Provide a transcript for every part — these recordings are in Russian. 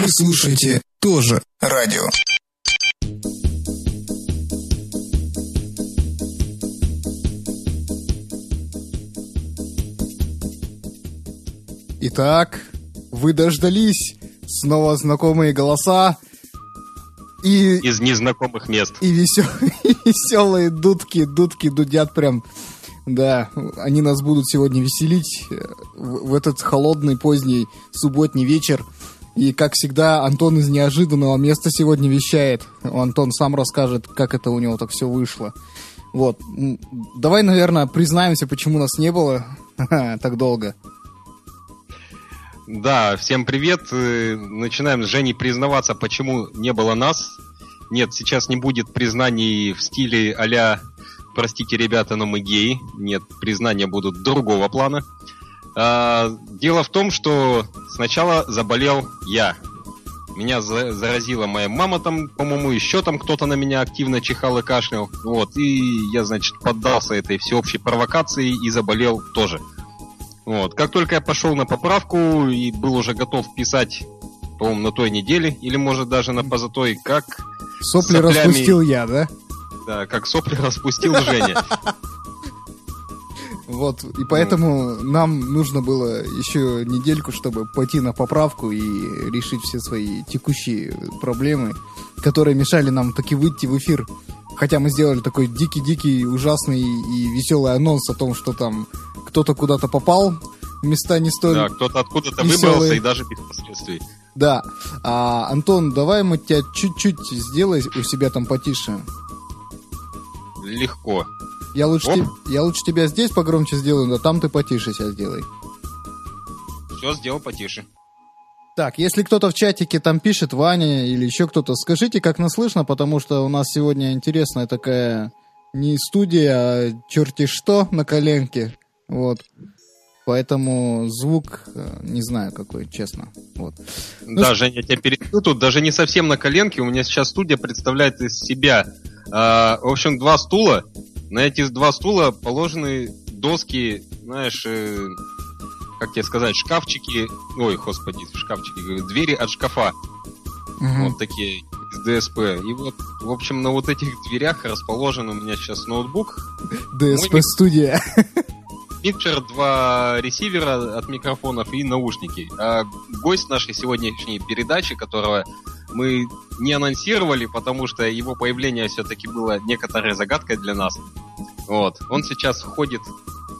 Вы слушаете тоже радио. Итак, вы дождались. Снова знакомые голоса. И, Из незнакомых мест. и весел- и веселые дудки, дудки дудят прям. Да, они нас будут сегодня веселить э, в, в этот холодный поздний субботний вечер. И, как всегда, Антон из неожиданного места сегодня вещает. Антон сам расскажет, как это у него так все вышло. Вот. Давай, наверное, признаемся, почему нас не было так долго. Да, всем привет. Э, Начинаем с Женей признаваться, почему не было нас. Нет, сейчас не будет признаний в стиле а «Простите, ребята, но мы геи». Нет, признания будут другого плана. А, дело в том, что сначала заболел я. Меня за- заразила моя мама там, по-моему, еще там кто-то на меня активно чихал и кашлял. Вот, и я, значит, поддался этой всеобщей провокации и заболел тоже. Вот. Как только я пошел на поправку и был уже готов писать, по-моему, на той неделе, или может даже на позатой, как, Сопли Соплями. распустил я, да? да, как сопли распустил Женя. Вот, и поэтому нам нужно было еще недельку, чтобы пойти на поправку и решить все свои текущие проблемы, которые мешали нам таки выйти в эфир. Хотя мы сделали такой дикий-дикий, ужасный и веселый анонс о том, что там кто-то куда-то попал места не столь... Да, кто-то откуда-то Веселые. выбрался и даже без последствий. Да. А, Антон, давай мы тебя чуть-чуть сделай у себя там потише. Легко. Я лучше, Оп. я лучше тебя здесь погромче сделаю, но там ты потише себя сделай. Все, сделал потише. Так, если кто-то в чатике там пишет, Ваня или еще кто-то, скажите, как нас слышно, потому что у нас сегодня интересная такая не студия, а черти что на коленке. Вот. Поэтому звук, э, не знаю какой, честно. Вот. Ну, да, Женя, я тебя перебью. Тут даже не совсем на коленке. У меня сейчас студия представляет из себя, а, в общем, два стула. На эти два стула положены доски, знаешь, э, как тебе сказать, шкафчики, ой, господи, шкафчики, говорю, двери от шкафа. Мгм. Вот такие из ДСП. И вот, в общем, на вот этих дверях расположен у меня сейчас ноутбук, ДСП мой- студия. микшер, два ресивера от микрофонов и наушники. А гость нашей сегодняшней передачи, которого мы не анонсировали, потому что его появление все-таки было некоторой загадкой для нас. Вот. Он сейчас ходит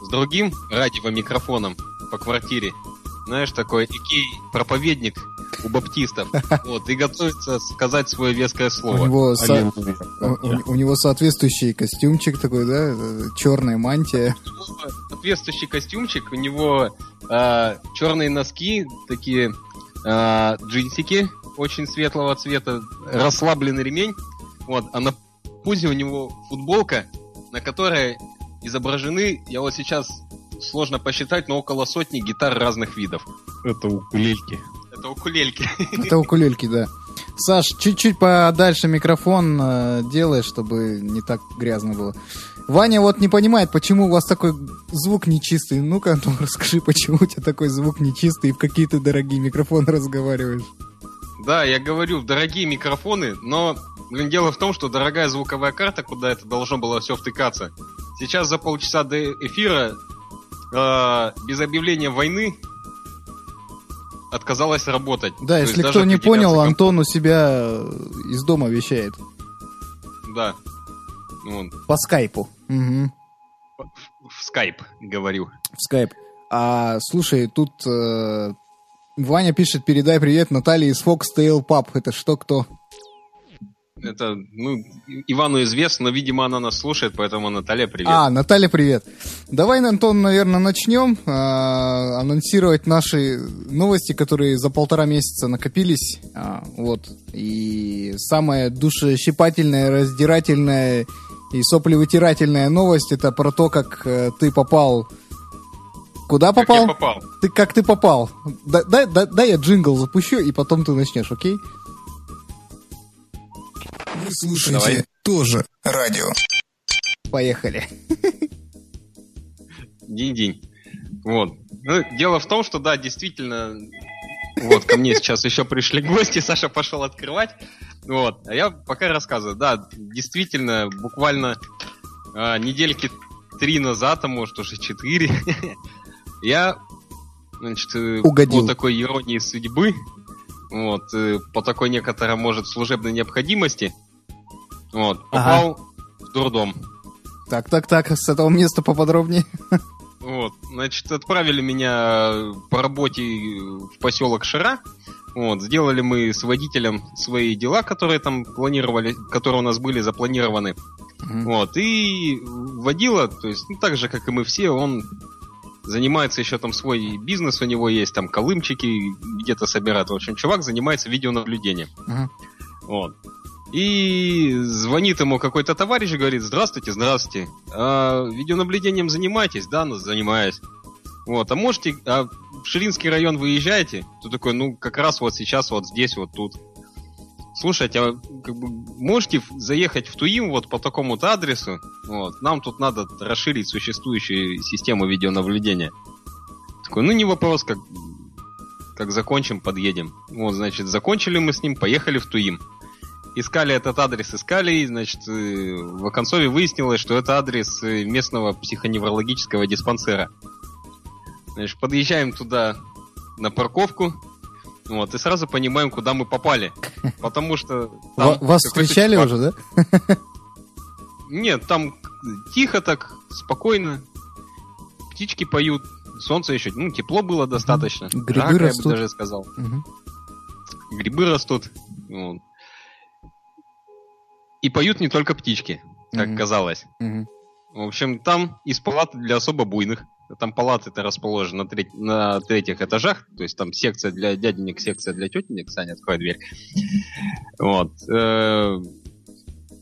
с другим радиомикрофоном по квартире. Знаешь, такой некий проповедник у баптистов. Вот, и готовится сказать свое веское У слово. него, со- у- у- у него соответствующий костюмчик такой, да, черная мантия. соответствующий костюмчик, у него а, черные носки, такие а, джинсики очень светлого цвета, расслабленный ремень, вот, а на пузе у него футболка, на которой изображены, я вот сейчас сложно посчитать, но около сотни гитар разных видов. Это укулельки. Это укулельки. Это укулельки, да. Саш, чуть-чуть подальше микрофон э, делай, чтобы не так грязно было. Ваня вот не понимает, почему у вас такой звук нечистый. Ну-ка, Антон, расскажи, почему у тебя такой звук нечистый и в какие ты дорогие микрофоны разговариваешь. Да, я говорю, дорогие микрофоны, но блин, дело в том, что дорогая звуковая карта, куда это должно было все втыкаться, сейчас за полчаса до эфира э, без объявления войны отказалась работать. Да, То если кто не понял, ком- Антон у себя э, из дома вещает. Да. Ну, По скайпу. Мгм. в скайп говорю. В скайп. А, слушай, тут э, Ваня пишет, передай привет Наталье из Foxtail Pub. Это что, кто? Это, ну, Ивану известно, но, видимо, она нас слушает, поэтому, Наталья, привет. А, Наталья, привет. Давай, Антон, наверное, начнем а, анонсировать наши новости, которые за полтора месяца накопились. А, вот. И самая душещипательная, раздирательная и соплевытирательная новость это про то, как э, ты попал. Куда Как попал? я попал? Ты как ты попал? Да- Дай, дай, дай я джингл запущу, и потом ты начнешь, окей? Вы слушаете Давай. тоже радио. Поехали. День-день. Вот. Ну, дело в том, что да, действительно, Вот, ко мне сейчас еще пришли гости, Саша пошел открывать. Вот, а я пока рассказываю. Да, действительно, буквально а, недельки три назад, а может уже четыре, я, значит, э, Угодил. по такой иронии судьбы, вот, э, по такой некоторой, может, служебной необходимости, вот, попал в дурдом. Так, так, так, с этого места поподробнее. Вот, значит, отправили меня по работе в поселок Шира. Вот, сделали мы с водителем свои дела, которые там планировали, которые у нас были запланированы. Мгм. Вот, и водила, то есть, ну, так же, как и мы все, он занимается еще там свой бизнес, у него есть там колымчики, где-то собирает. В общем, чувак занимается видеонаблюдением. Мгм. Вот. И звонит ему какой-то товарищ и говорит, здравствуйте, здравствуйте. А видеонаблюдением занимаетесь? Да, ну, занимаюсь. Вот, а можете, а в Ширинский район выезжаете? Тут такой, ну, как раз вот сейчас, вот здесь, вот тут. Слушайте, а как бы, можете заехать в Туим вот по такому-то адресу? Вот, нам тут надо расширить существующую систему видеонаблюдения. Такой, ну, не вопрос, как, как закончим, подъедем. Вот, значит, закончили мы с ним, поехали в Туим искали этот адрес, искали, и, значит, э, в оконцове выяснилось, что это адрес э, местного психоневрологического диспансера. Значит, подъезжаем туда на парковку, вот, и сразу понимаем, куда мы попали. Потому что... там Вас встречали чувак- уже, да? Нет, там тихо так, спокойно. Птички поют, солнце еще, ну, тепло было достаточно. Грибы Жарко, я бы растут. даже сказал. Грибы растут. Вот. И поют не только птички, как казалось. В общем, там из палаты для особо буйных. Там палаты-то расположены на, треть- на третьих этажах. То есть там секция для дяденек, секция для тетенек. Саня, открой дверь. Вот. Э,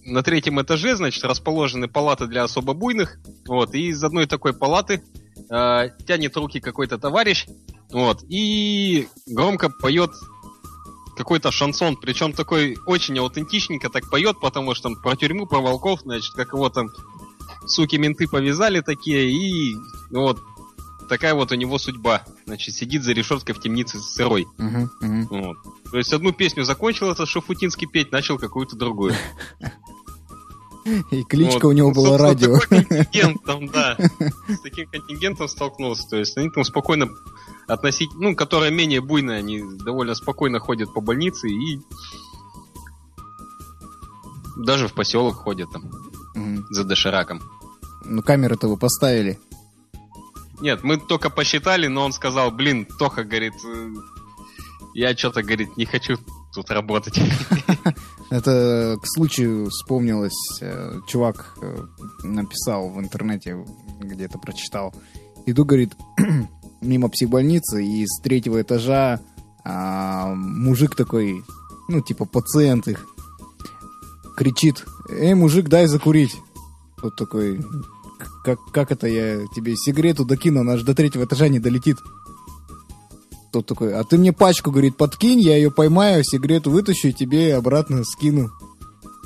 На третьем этаже, значит, расположены палаты для особо буйных. Вот. И из одной такой палаты э, тянет руки какой-то товарищ. Вот. И громко поет какой-то шансон, причем такой очень аутентичненько так поет, потому что там про тюрьму, про волков, значит, как его там суки менты повязали такие, и ну вот такая вот у него судьба. Значит, сидит за решеткой в темнице сырой. Мгм. Мгм. Вот. То есть одну песню закончил этот Шафутинский петь, начал какую-то другую. И кличка Вот. у него Ну, была радио. Контингент там, да. С таким контингентом столкнулся. То есть они там спокойно относить, ну, которые менее буйные, они довольно спокойно ходят по больнице и даже в поселок ходят там Мгм. за дошираком. Ну, камеры-то вы поставили. Нет, мы только посчитали, но он сказал, блин, Тоха, говорит, э, я что-то, говорит, не хочу тут работать. Это к случаю вспомнилось, э, чувак э, написал в интернете, где-то прочитал. Иду, говорит, мимо психбольницы, и с третьего этажа а, мужик такой, ну, типа пациент их, кричит, эй, мужик, дай закурить. Вот такой, как, как это я тебе сигарету докину, она же до третьего этажа не долетит. Тот такой, а ты мне пачку, говорит, подкинь, я ее поймаю, сигарету вытащу и тебе обратно скину.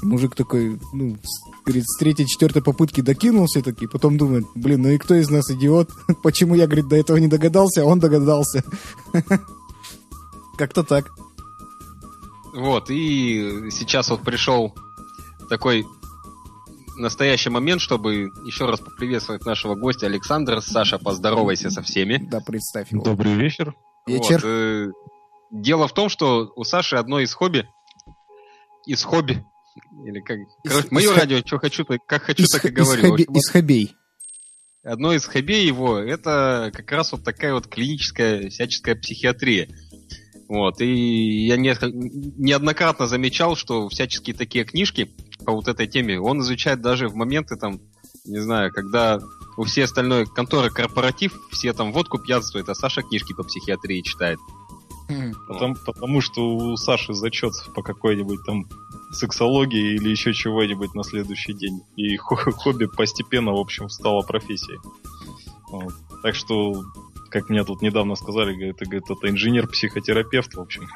Мужик такой, ну, говорит, с третьей, четвертой попытки докинулся таки, потом думает, блин, ну и кто из нас идиот? Почему я, говорит, до этого не догадался, а он догадался? Как-то так. Вот, и сейчас вот пришел такой настоящий момент, чтобы еще раз поприветствовать нашего гостя Александра. Саша, поздоровайся со всеми. Да, представь его. Добрый вечер. Вечер. Вот, э, дело в том, что у Саши одно из хобби, из хобби, или как, короче, из мое хо- радио, что хочу, так, как хочу, Из, так и из говорю. Хоби- общем, из хобей. одно из хоббей его это как раз вот такая вот клиническая всяческая психиатрия. Вот, и я не- неоднократно замечал, что всяческие такие книжки по вот этой теме он изучает даже в моменты там, не знаю, когда у всей остальной конторы корпоратив, все там водку пьянствуют, а Саша книжки по психиатрии читает. Хм. Потому, потому что у Саши зачет по какой-нибудь там сексологии или еще чего-нибудь на следующий день. И хо- хобби постепенно, в общем, стало профессией. Вот. Так что, как мне тут недавно сказали, говорит, это, говорит, это инженер-психотерапевт, в общем.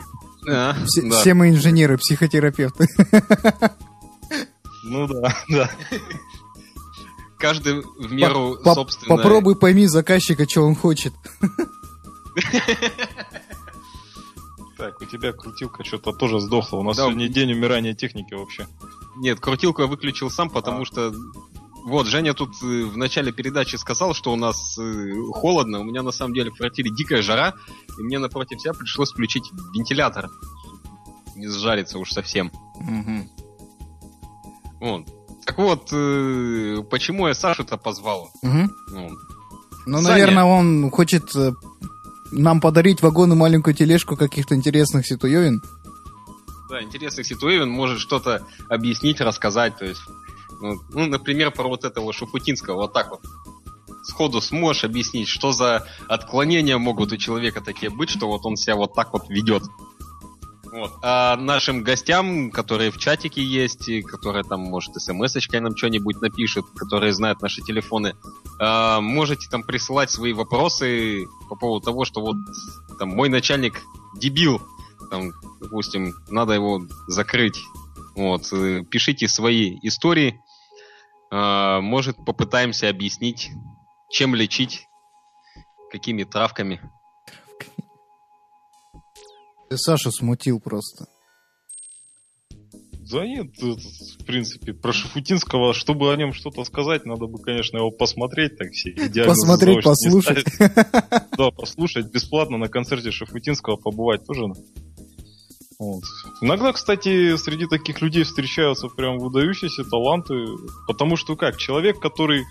А, Все, да. все мы инженеры, психотерапевты. Ну да, да. Каждый в меру По- собственно. Попробуй пойми заказчика, что он хочет. Так, у тебя крутилка что-то тоже сдохла. У нас Да. сегодня день умирания техники вообще. Нет, крутилку я выключил сам, потому А. что... Вот, Женя тут э, в начале передачи сказал, что у нас э, холодно. У меня на самом деле в квартире дикая жара, и мне напротив себя пришлось включить вентилятор. Не сжариться уж совсем. Мгм. Вот. Так вот, э, почему я Сашу-то позвал? Мгм. Ну, Ну, Саня. наверное, он хочет нам подарить вагон и маленькую тележку каких-то интересных ситуевин. Да, интересных ситуевин может что-то объяснить, рассказать. То есть, ну, ну, например, про вот этого Шуфутинского, вот так вот. Сходу сможешь объяснить, что за отклонения могут у человека такие быть, что вот он себя вот так вот ведет. Вот. А нашим гостям, которые в чатике есть, и которые там, может, смс-очкой нам что-нибудь напишут, которые знают наши телефоны, а, можете там присылать свои вопросы по поводу того, что вот там мой начальник дебил, там, допустим, надо его закрыть. Вот, э, пишите свои истории. А, может, попытаемся объяснить, чем лечить, какими травками. Ты Сашу смутил просто. Да нет, тут, в принципе, про Шафутинского, чтобы о нем что-то сказать, надо бы, конечно, его посмотреть, так все Посмотреть, послушать. Да, послушать бесплатно на концерте Шафутинского побывать тоже. Вот. Иногда, кстати, среди таких людей встречаются прям выдающиеся таланты, потому что как, человек, который,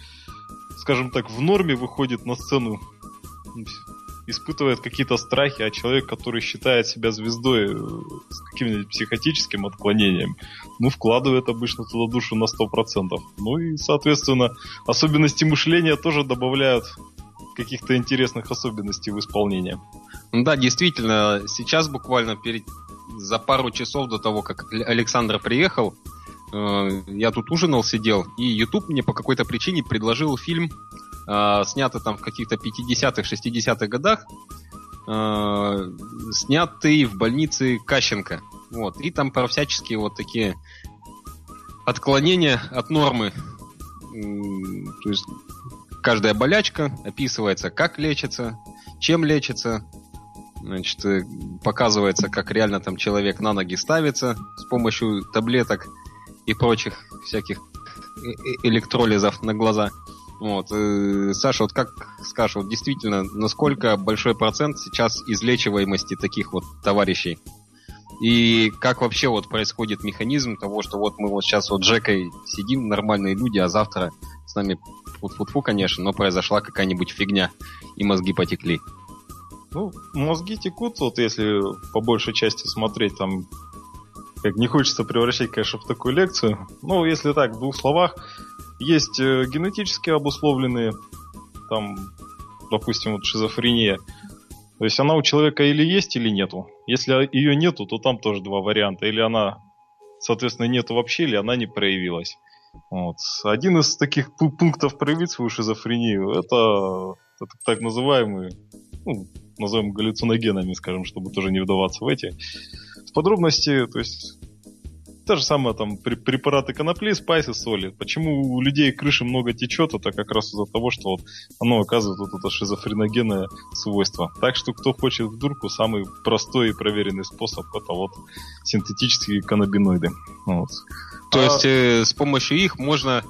скажем так, в норме выходит на сцену, испытывает какие-то страхи, а человек, который считает себя звездой э, с каким-нибудь психотическим отклонением, ну, вкладывает обычно туда душу на 100%. Ну и, соответственно, особенности мышления тоже добавляют каких-то интересных особенностей в исполнении. Ну да, действительно, сейчас буквально перед за пару часов до того, как Александр приехал, э, я тут ужинал, сидел, и YouTube мне по какой-то причине предложил фильм, э, снятый там в каких-то 50-х, 60-х годах, э, снятый в больнице Кащенко. Вот. И там про всяческие вот такие отклонения от нормы. То есть каждая болячка описывается, как лечится, чем лечится, Значит, э, показывается, как реально там человек на ноги ставится с помощью таблеток и прочих всяких э- э- электролизов на глаза. Вот. Саша, вот как скажешь, вот действительно, насколько большой процент сейчас излечиваемости таких вот товарищей? И как вообще вот происходит механизм того, что вот мы вот сейчас вот Джекой сидим, нормальные люди, а завтра с нами, фу-фу-фу, конечно, но произошла какая-нибудь фигня, и мозги потекли. Ну, мозги текут, вот если по большей части смотреть, там, как не хочется превращать, конечно, в такую лекцию. Ну, если так, в двух словах, есть э, генетически обусловленные, там, допустим, вот шизофрения. То есть она у человека или есть, или нету. Если ее нету, то там тоже два варианта. Или она, соответственно, нету вообще, или она не проявилась. Вот. Один из таких пу- пунктов проявить свою шизофрению, это, это так называемые, ну, назовем галлюциногенами, скажем, чтобы тоже не вдаваться в эти подробности. То есть та же самая там пре- препараты конопли, спайсы, соли. Почему у людей крыши много течет, это как раз из-за того, что вот оно оказывает вот это шизофреногенное свойство. Так что кто хочет в дурку, самый простой и проверенный способ это вот синтетические каннабиноиды. Вот. То А- есть э, с помощью их можно,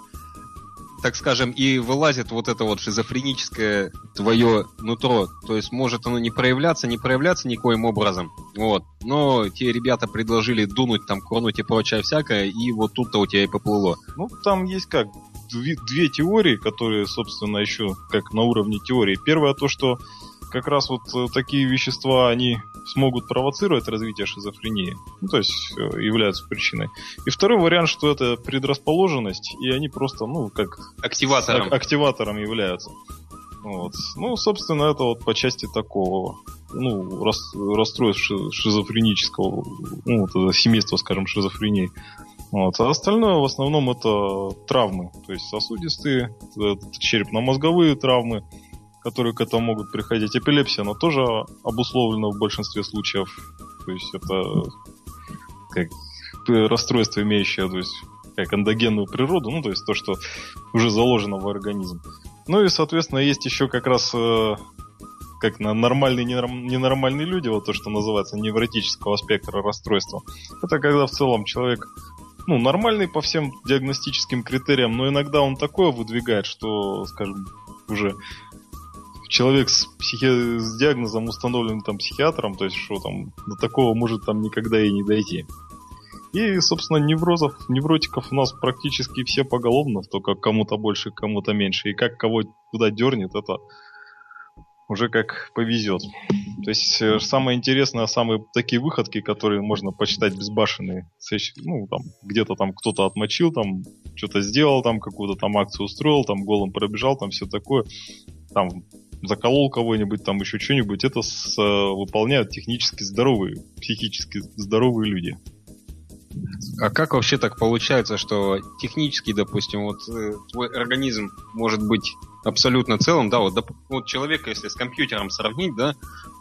так скажем, и вылазит вот это вот шизофреническое твое нутро. То есть может оно не проявляться, не проявляться никоим образом. Вот. Но те ребята предложили дунуть, там, курнуть и прочее всякое, и вот тут-то у тебя и поплыло. Ну, там есть как две, две теории, которые, собственно, еще как на уровне теории. Первое то, что как раз вот э, такие вещества, они смогут провоцировать развитие шизофрении. Ну, то есть э, являются причиной. И второй вариант, что это предрасположенность, и они просто, ну, как Активатором. ак- активатором являются. Вот. Ну, собственно, это вот по части такого, ну, рас- расстройств ши- шизофренического, ну, вот это семейство, скажем, шизофрении. Вот. А остальное в основном это травмы, то есть сосудистые, черепно-мозговые травмы, которые к этому могут приходить. Эпилепсия, она тоже обусловлена в большинстве случаев. То есть это как расстройство, имеющее, то есть как эндогенную природу, ну, то есть то, что уже заложено в организм. Ну и, соответственно, есть еще как раз э, как на нормальные ненормальные люди, вот то, что называется невротического спектра расстройства. Это когда в целом человек ну, нормальный по всем диагностическим критериям, но иногда он такое выдвигает, что, скажем, уже человек с, психи... с диагнозом установленным там психиатром, то есть что там до такого может там никогда и не дойти. И, собственно, неврозов, невротиков у нас практически все поголовно, только кому-то больше, кому-то меньше. И как кого куда дернет, это уже как повезет. То есть э, самое интересное, самые такие выходки, которые можно почитать безбашенные, ну, там, где-то там кто-то отмочил, там, что-то сделал, там, какую-то там акцию устроил, там, голым пробежал, там, все такое, там, заколол кого-нибудь, там, еще что-нибудь, это с, э, выполняют технически здоровые, психически здоровые люди. А как вообще так получается, что технически, допустим, вот э, твой организм может быть абсолютно целым, да, вот, доп, вот человека, если с компьютером сравнить, да,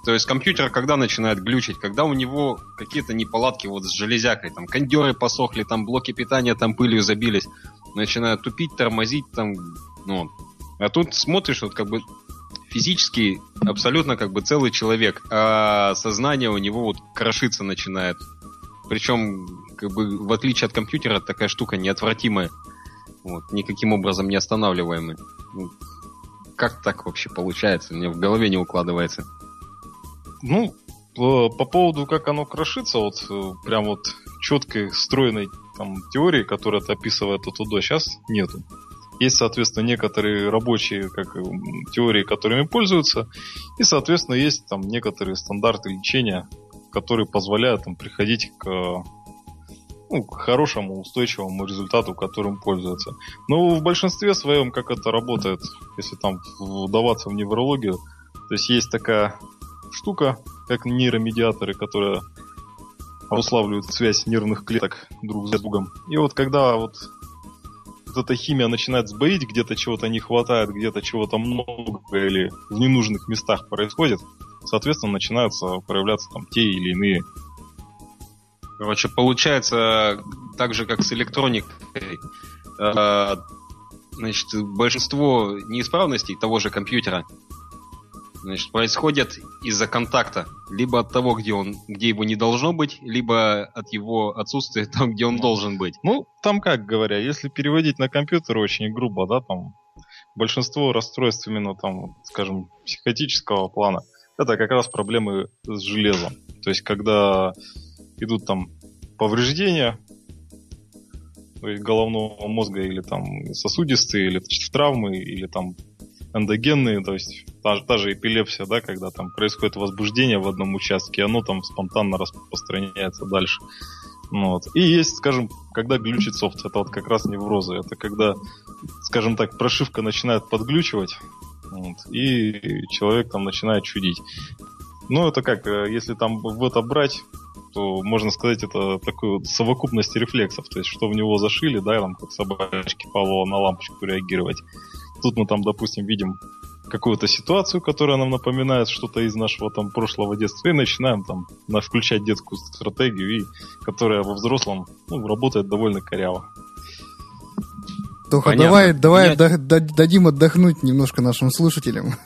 то есть компьютер когда начинает глючить, когда у него какие-то неполадки вот с железякой, там кондеры посохли, там блоки питания там пылью забились, начинают тупить, тормозить, там, ну, а тут смотришь, вот как бы физически абсолютно как бы целый человек, а сознание у него вот крошиться начинает. Причем, как бы, в отличие от компьютера, такая штука неотвратимая. Вот, никаким образом не останавливаемая. Ну, как так вообще получается? Мне в голове не укладывается. Ну, по, по поводу, как оно крошится, вот э, прям вот четкой, стройной там, теории, которая это описывает от УДО, сейчас нету. Есть, соответственно, некоторые рабочие как, теории, которыми пользуются, и, соответственно, есть там некоторые стандарты лечения, которые позволяют там, приходить к ну, к хорошему, устойчивому результату, которым пользуются. Но в большинстве своем, как это работает, если там вдаваться в неврологию, то есть есть такая штука, как нейромедиаторы, которые обуславливают связь нервных клеток друг с другом. И вот когда вот, вот эта химия начинает сбоить, где-то чего-то не хватает, где-то чего-то много или в ненужных местах происходит, соответственно, начинаются проявляться там те или иные Короче, получается так же, как с электроникой. Э, значит, большинство неисправностей того же компьютера значит, происходят из-за контакта. Либо от того, где, он, где его не должно быть, либо от его отсутствия там, где он должен быть. Ну, там как говоря, если переводить на компьютер очень грубо, да, там большинство расстройств именно там, скажем, психотического плана, это как раз проблемы с железом. То есть, когда идут там повреждения головного мозга или там сосудистые, или травмы, или там эндогенные, то есть та, та же эпилепсия, да, когда там происходит возбуждение в одном участке, оно там спонтанно распространяется дальше. Ну, вот. И есть, скажем, когда глючит софт, это вот как раз неврозы, это когда, скажем так, прошивка начинает подглючивать, вот, и человек там начинает чудить. Ну, это как, э, если там в это брать, то можно сказать, это такой вот совокупность рефлексов. То есть, что в него зашили, да, там, как собачки Павлова на лампочку реагировать. Тут мы там, допустим, видим какую-то ситуацию, которая нам напоминает что-то из нашего там прошлого детства, и начинаем там включать детскую стратегию, и, которая во взрослом ну, работает довольно коряво. Тоха, Понятно. давай, давай меня... дадим отдохнуть немножко нашим слушателям.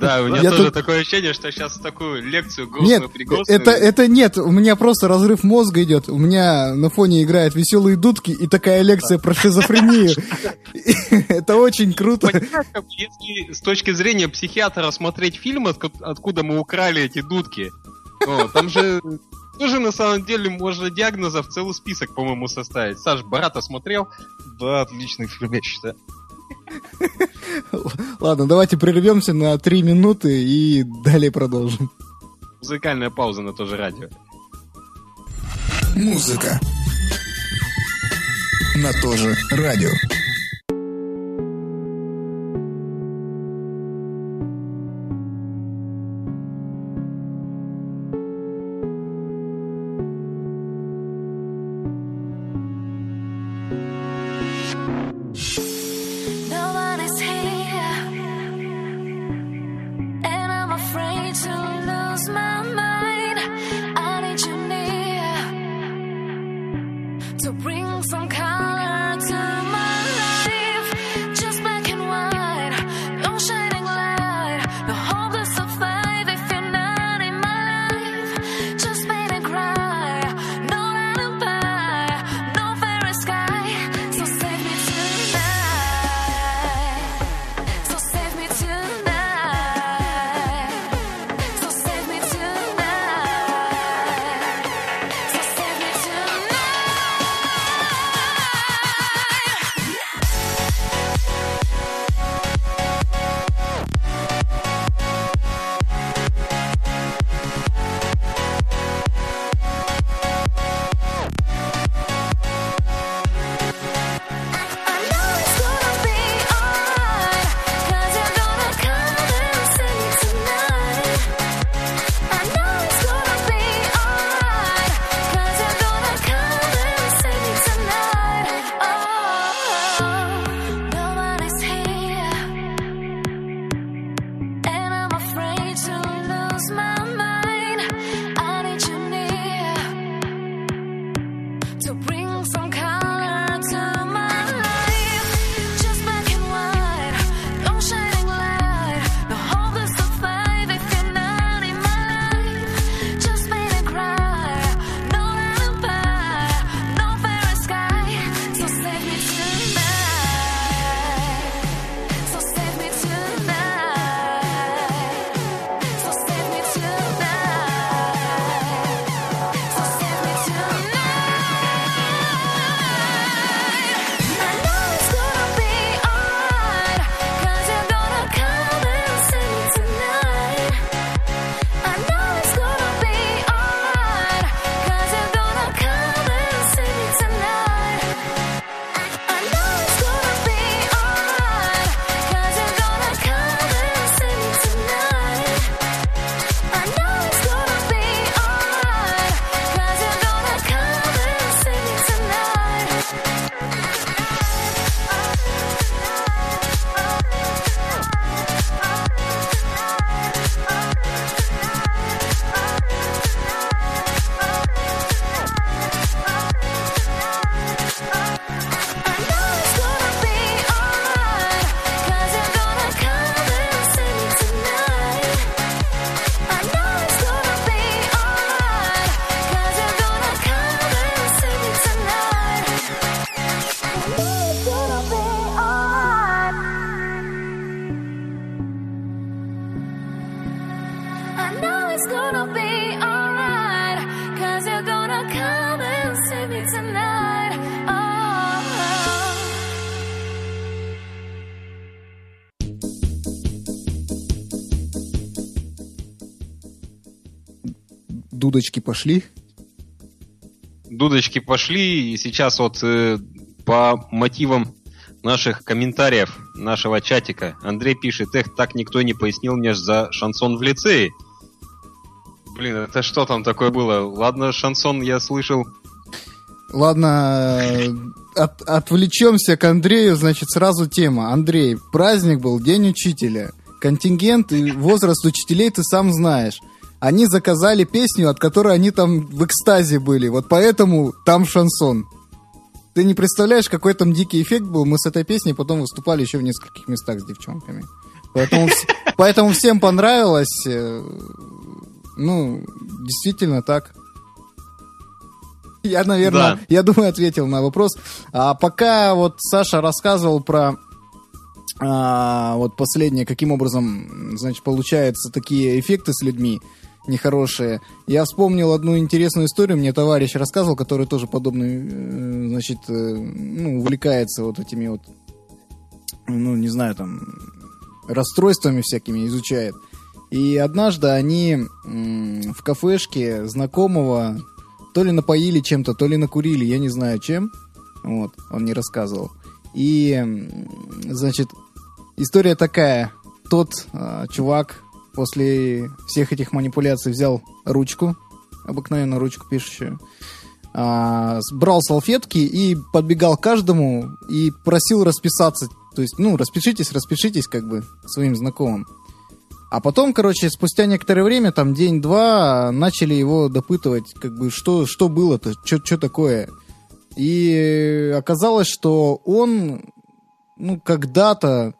Да, у меня я тоже тут... такое ощущение, что сейчас такую лекцию грустную Нет, это, это нет, у меня просто разрыв мозга идет. У меня на фоне играют веселые дудки и такая лекция про шизофрению. Это очень круто. Если с точки зрения психиатра смотреть фильм, откуда мы украли эти дудки, там же тоже на самом деле можно диагнозов целый список, по-моему, составить. Саш, Барата смотрел? Да, отличный фильм, я считаю. Ладно, давайте прервемся на три минуты и далее продолжим. Музыкальная пауза на то же радио. Музыка. На то же радио. Дудочки пошли. Дудочки пошли, и сейчас вот э, по мотивам наших комментариев, нашего чатика, Андрей пишет, эх, так никто не пояснил мне за шансон в лицее. Блин, это что там такое было? Ладно, шансон я слышал. Ладно, э, от, отвлечемся к Андрею, значит, сразу тема. Андрей, праздник был, День учителя. Контингент и возраст учителей ты сам знаешь. Они заказали песню, от которой они там в экстазе были. Вот поэтому там шансон. Ты не представляешь, какой там дикий эффект был. Мы с этой песней потом выступали еще в нескольких местах с девчонками. Поэтому, поэтому всем понравилось. Э, ну, действительно так. Я, наверное, да. я думаю, ответил на вопрос. А пока вот Саша рассказывал про а, вот последнее, каким образом, значит, получаются такие эффекты с людьми нехорошие. Я вспомнил одну интересную историю, мне товарищ рассказывал, который тоже подобный, э, значит, э, ну, увлекается вот этими вот, ну, не знаю, там, расстройствами всякими изучает. И однажды они в кафешке знакомого то ли напоили чем-то, то ли накурили, я не знаю чем. Вот, он не рассказывал. И, значит, история такая. Тот э, чувак после всех этих манипуляций взял ручку, обыкновенную ручку пишущую, э, брал салфетки и подбегал к каждому и просил расписаться. То есть, ну, распишитесь, распишитесь, как бы, своим знакомым. А потом, короче, спустя некоторое время, там день-два, начали его допытывать, как бы, что, что было-то, что такое. И оказалось, что он, ну, когда-то,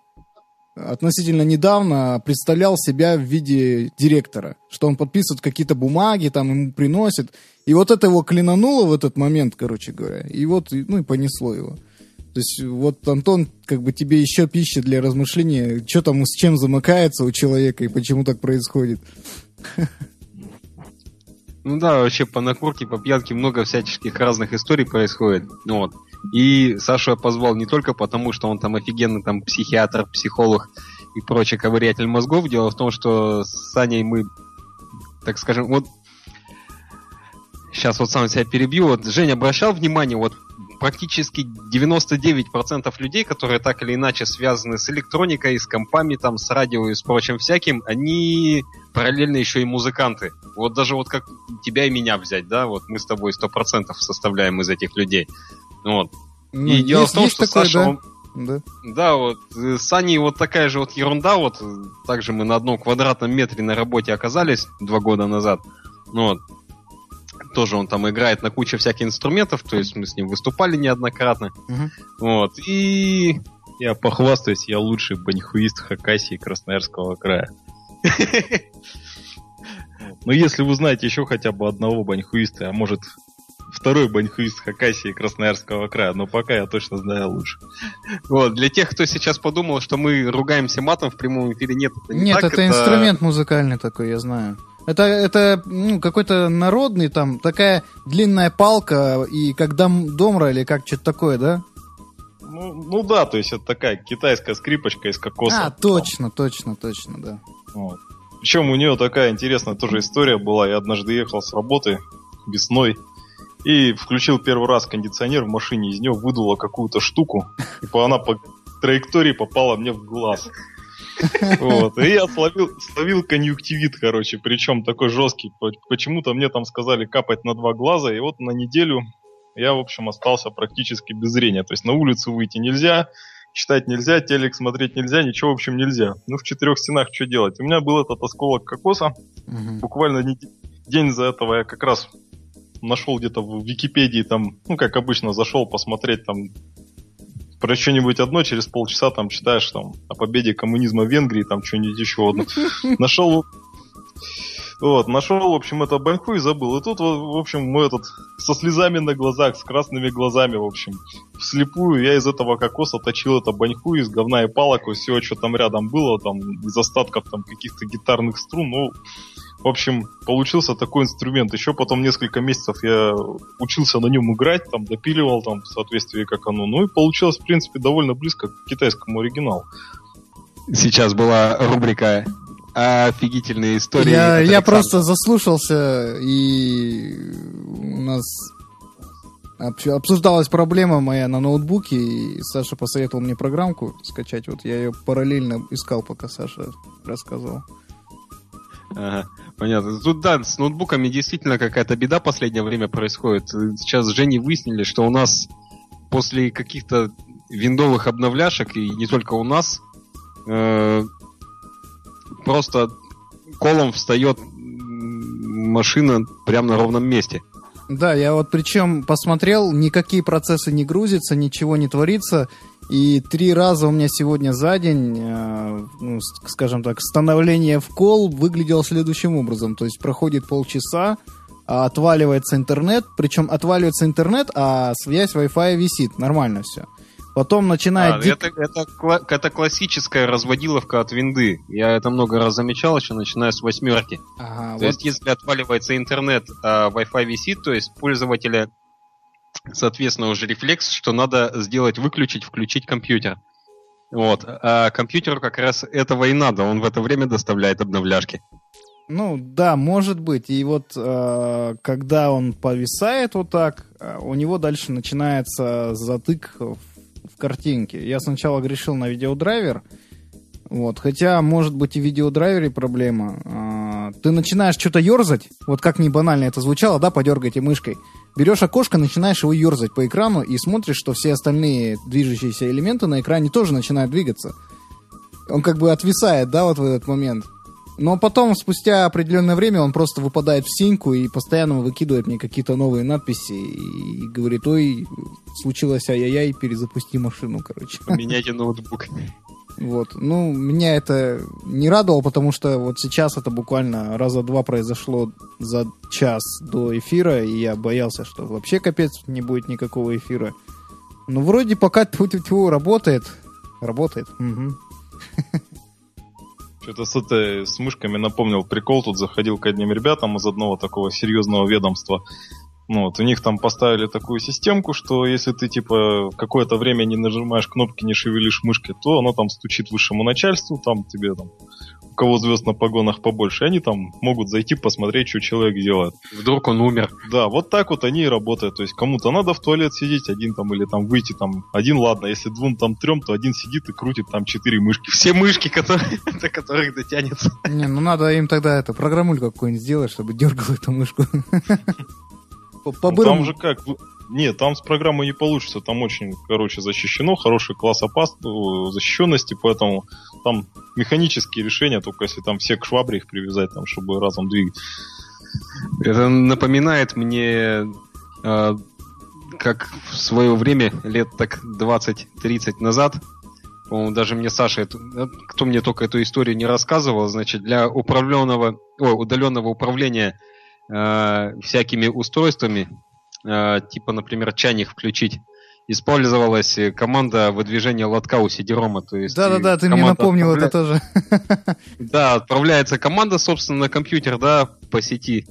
относительно недавно, представлял себя в виде директора. Что он подписывает какие-то бумаги, там ему приносит. И вот это его клинануло в этот момент, короче говоря. И вот, ну, и понесло его. То есть вот, Антон, как бы тебе еще пища для размышления, что там с чем замыкается у человека и почему так происходит. Ну да, вообще по накурке, по пьянке много всяческих разных историй происходит. Ну вот. И Сашу я позвал не только потому, что он там офигенный там психиатр, психолог и прочий ковырятель мозгов. Дело в том, что с Саней мы, так скажем, вот сейчас вот сам себя перебью. Вот Женя обращал внимание, вот практически 99% людей, которые так или иначе связаны с электроникой, с компами, там, с радио и с прочим всяким, они параллельно еще и музыканты. Вот даже вот как тебя и меня взять, да, вот мы с тобой 100% составляем из этих людей. Вот. Ну, и дело в том, что такой, Саша... Да? Да. да, вот э, с Аней вот такая же вот ерунда, вот также мы на одном квадратном метре на работе оказались два года назад. Ну, вот тоже он там играет на куче всяких инструментов, то есть мы с ним выступали неоднократно. Угу. Вот. И я похвастаюсь, я лучший банихуист Хакасии Красноярского края. Но если вы знаете еще хотя бы одного баньхуиста, а может второй баньхуист Хакасии Красноярского края, но пока я точно знаю лучше. Вот, для тех, кто сейчас подумал, что мы ругаемся матом в прямом эфире, нет, это не Нет, так, это, это инструмент музыкальный такой, я знаю. Это, это ну, какой-то народный, там, такая длинная палка, и как дом, домра или как что-то такое, да? Ну, ну да, то есть это такая китайская скрипочка из кокоса. А, точно, точно, точно, да. Вот. Причем у нее такая интересная тоже история была. Я однажды ехал с работы весной и включил первый раз кондиционер в машине, из нее выдуло какую-то штуку, и она по траектории попала мне в глаз. Вот. И я словил, словил конъюнктивит, короче, причем такой жесткий. Почему-то мне там сказали капать на два глаза, и вот на неделю я, в общем, остался практически без зрения. То есть на улицу выйти нельзя, читать нельзя, телек смотреть нельзя, ничего, в общем, нельзя. Ну, в четырех стенах что делать? У меня был этот осколок кокоса. Угу. Буквально день за этого я как раз нашел где-то в Википедии, там, ну, как обычно, зашел посмотреть там про что-нибудь одно, через полчаса там читаешь там о победе коммунизма в Венгрии, там что-нибудь еще одно. Нашел вот, нашел, в общем, это баньку и забыл. И тут, в общем, мы этот, со слезами на глазах, с красными глазами, в общем, вслепую я из этого кокоса точил это баньку из говна и палок, и все, что там рядом было, там, из остатков там каких-то гитарных струн, ну, в общем, получился такой инструмент. Еще потом несколько месяцев я учился на нем играть, там допиливал там в соответствии как оно. Ну и получилось, в принципе, довольно близко к китайскому оригиналу. Сейчас была рубрика офигительные истории. Я, я просто заслушался, и у нас об- обсуждалась проблема моя на ноутбуке, и Саша посоветовал мне программку скачать. Вот я ее параллельно искал, пока Саша рассказывал. Ага, понятно. Тут, да, с ноутбуками действительно какая-то беда последнее время происходит. Сейчас с Женей выяснили, что у нас после каких-то виндовых обновляшек, и не только у нас, э, просто колом встает машина прямо на ровном месте. Да, я вот причем посмотрел, никакие процессы не грузятся, ничего не творится. И три раза у меня сегодня за день, э, ну, скажем так, становление в кол выглядело следующим образом. То есть проходит полчаса, а отваливается интернет, причем отваливается интернет, а связь Wi-Fi висит, нормально все. Потом начинает... А, дик- это, это, это классическая разводиловка от винды. Я это много раз замечал, еще начиная с восьмерки. Ага, То вот есть, если отваливается интернет, а Wi-Fi висит, то есть пользователя, соответственно, уже рефлекс, что надо сделать выключить, включить компьютер. Вот. А компьютеру как раз этого и надо. Он в это время доставляет обновляшки. Ну да, может быть. И вот э, когда он повисает вот так, э, у него дальше начинается затык в, в картинке. Я сначала грешил на видеодрайвер. Вот, хотя, может быть, и в видеодрайвере проблема. А, ты начинаешь что-то ерзать, вот как не банально это звучало, да, подергайте мышкой. Берешь окошко, начинаешь его ерзать по экрану и смотришь, что все остальные движущиеся элементы на экране тоже начинают двигаться. Он как бы отвисает, да, вот в этот момент. Но потом, спустя определенное время, он просто выпадает в синьку и постоянно выкидывает мне какие-то новые надписи и говорит, ой, случилось ай-яй-яй, перезапусти машину, короче. Поменяйте ноутбук. Вот. Ну, меня это не радовало, потому что вот сейчас это буквально раза два произошло за час до эфира, и я боялся, что вообще капец не будет никакого эфира. Ну, вроде пока тьфу -тьфу -тьфу, работает. Работает. Мгм. Что-то с этой с мышками напомнил прикол. Тут заходил к одним ребятам из одного такого серьезного ведомства. Ну вот, у них там поставили такую системку, что если ты, типа, какое-то время не нажимаешь кнопки, не шевелишь мышкой, то оно там стучит высшему начальству, там тебе там, кого звезд на погонах побольше, они там могут зайти посмотреть, что человек делает. Вдруг он умер. Да, вот так вот они и работают. То есть кому-то надо в туалет сидеть, один там, или там выйти там, один, ладно, если двум там трем, то один сидит и крутит там четыре мышки. Все мышки, которые, до которых дотянется. Не, ну надо им тогда это, программульку какую-нибудь сделать, чтобы дергал эту мышку. По- Ну, там же как? Нет, там с программой не получится. Там очень, короче, защищено, хороший класс опас... э, защищенности, поэтому там механические решения, только если там все к швабре их привязать, там, чтобы разом двигать. Это напоминает мне, э, как в свое время, лет так 20-30 назад, по-моему, даже мне Саша, эту- э, кто мне только эту историю не рассказывал, значит, для управленного, ой, удаленного управления э, всякими устройствами, типа, например, чайник включить, использовалась э, команда выдвижения лотка у CD-ROM. То есть Да-да-да, э, ты мне напомнил отправля- это тоже. да, отправляется команда, собственно, на компьютер, да, по сети.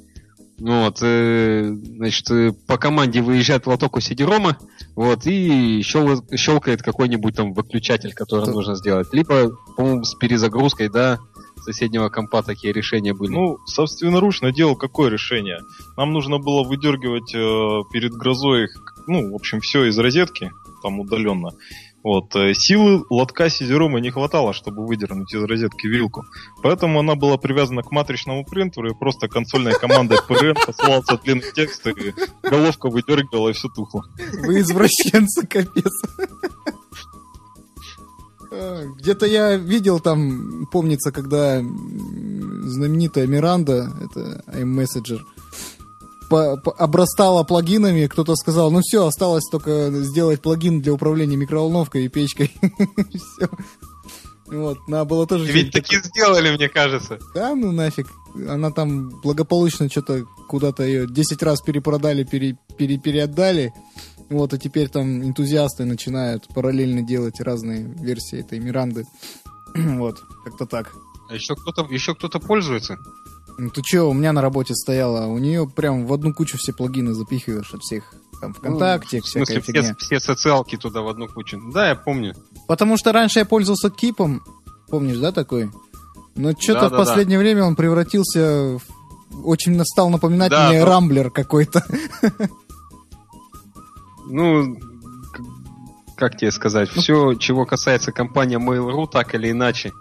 Вот, э, значит, э, по команде выезжает лоток у CD-ROM, вот, и щел- щелкает какой-нибудь там выключатель, который То- нужно сделать. Либо, по-моему, с перезагрузкой, да, соседнего компа такие решения были. Ну, собственноручно делал какое решение? Нам нужно было выдергивать э, перед грозой, ну, в общем, все из розетки, там удаленно. Вот, э, силы лотка сидерома не хватало, чтобы выдернуть из розетки вилку. Поэтому она была привязана к матричному принтеру, и просто консольной командой PRM посылался длинный текст, и головка выдергивала, и все тухло. Вы извращенцы, капец. А, Где-то я видел там, помнится, когда знаменитая Миранда, это iMessenger, по- по- обрастала плагинами, кто-то сказал, ну все, осталось только сделать плагин для управления микроволновкой и печкой. Все. Вот, надо было тоже... Ведь таки сделали, мне кажется. да, ну нафиг. Она там благополучно что-то куда-то ее 10 раз перепродали, пере, пере- переотдали. Вот, и теперь там энтузиасты начинают параллельно делать разные версии этой Миранды. вот, как-то так. А еще кто-то, еще кто-то пользуется. Ну ты че, у меня на работе стояла, у нее прям в одну кучу все плагины запихиваешь от всех. Там ВКонтакте, Ну, в смысле, всякая все, фигня. все социалки туда в одну кучу. Да, я помню. Потому что раньше я пользовался Кипом, помнишь, да, такой? Но что-то в Да-да-да. последнее время он превратился в... Очень стал напоминать Да, мне но- Рамблер какой-то. Ну, как тебе сказать, все, чего касается компании Mail.ru, так или иначе,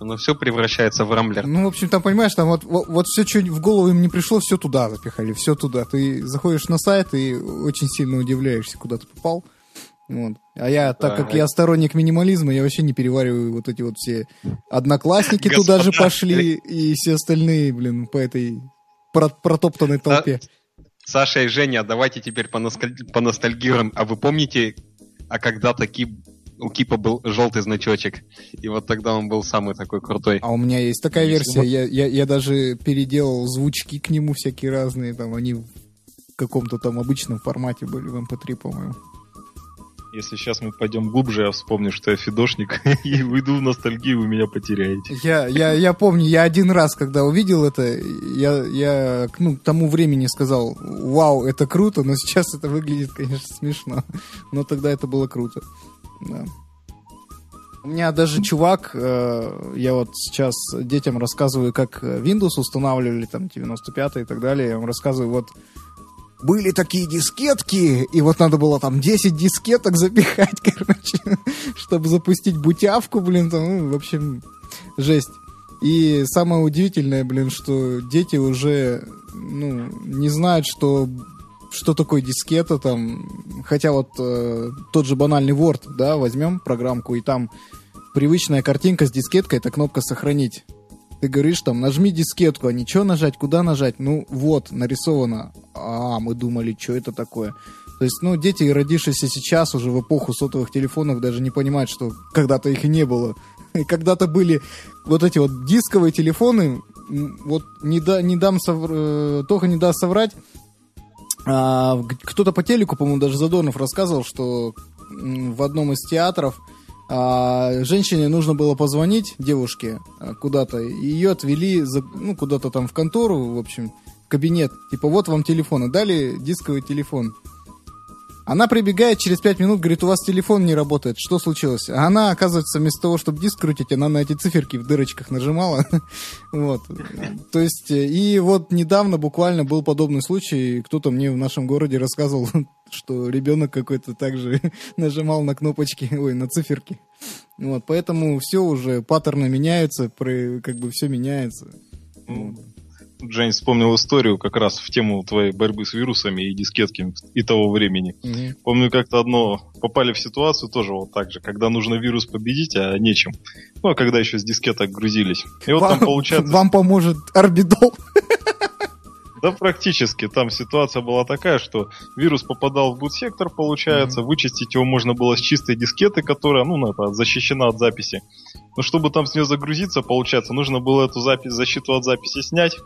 оно все превращается в рамблер. Ну, в общем, там, понимаешь, там вот, вот, все, что в голову им не пришло, все туда запихали, все туда. Ты заходишь на сайт и очень сильно удивляешься, куда ты попал. Вот. А я, так Да. как я сторонник минимализма, я вообще не перевариваю вот эти вот все одноклассники туда же Господа. пошли и все остальные, блин, по этой про- протоптанной толпе. Саша и Женя, давайте теперь поносталь- поностальгируем. А вы помните, а когда-то Кип- у Кипа был желтый значочек? И вот тогда он был самый такой крутой. А у меня есть такая версия, вот- я, я, я даже переделал звучки к нему всякие разные, там они в каком-то там обычном формате были в MP3, по-моему. Если сейчас мы пойдем глубже, я вспомню, что я фидошник, и уйду в ностальгию, вы меня потеряете. Я, я, я помню, я один раз, когда увидел это, я, я ну, к тому времени сказал, вау, это круто, но сейчас это выглядит, конечно, смешно. Но тогда это было круто. Да. У меня даже чувак, э, я вот сейчас детям рассказываю, как Windows устанавливали, там, 95 и так далее, я вам рассказываю, вот были такие дискетки, и вот надо было там 10 дискеток запихать, короче, чтобы запустить бутявку, блин, там, ну, в общем, жесть. И самое удивительное, блин, что дети уже, ну, не знают, что что такое дискета там, хотя вот э, тот же банальный Word, да, возьмем программку, и там привычная картинка с дискеткой, это кнопка «Сохранить». Ты говоришь там, нажми дискетку, а ничего нажать, куда нажать? Ну, вот, нарисовано. А, мы думали, что это такое. То есть, ну, дети, родившиеся сейчас, уже в эпоху сотовых телефонов, даже не понимают, что когда-то их и не было. И когда-то были вот эти вот дисковые телефоны, вот не, да, не дам совр... э, Тоха не даст соврать, а, кто-то по телеку, по-моему, даже Задорнов рассказывал, что в одном из театров а, женщине нужно было позвонить, девушке, а, куда-то, ее отвели за- ну, куда-то там в контору, в общем, в кабинет. Типа, вот вам телефон, и дали дисковый телефон. Она прибегает через пять минут, говорит, у вас телефон не работает, что случилось? А она, оказывается, вместо того, чтобы диск крутить, она на эти циферки в дырочках нажимала. Вот. То есть, и вот недавно буквально был подобный случай, кто-то мне в нашем городе рассказывал, что ребенок какой-то также нажимал на кнопочки, ой, на циферки. Вот, поэтому все уже, паттерны меняются, как бы все меняется. Ну, Жень вспомнил историю как раз в тему твоей борьбы с вирусами и дискетками и того времени. Мгм. Помню, как-то одно попали в ситуацию тоже вот так же, когда нужно вирус победить, а нечем. Ну, а когда еще с дискеток грузились. И вот вам, там получается... вам поможет орбидол. Да, практически. Там ситуация была такая, что вирус попадал в бут-сектор, получается, вычистить его можно было с чистой дискеты, которая, ну, это, защищена от записи. Но чтобы там с нее загрузиться, получается, нужно было эту запись, защиту от записи снять,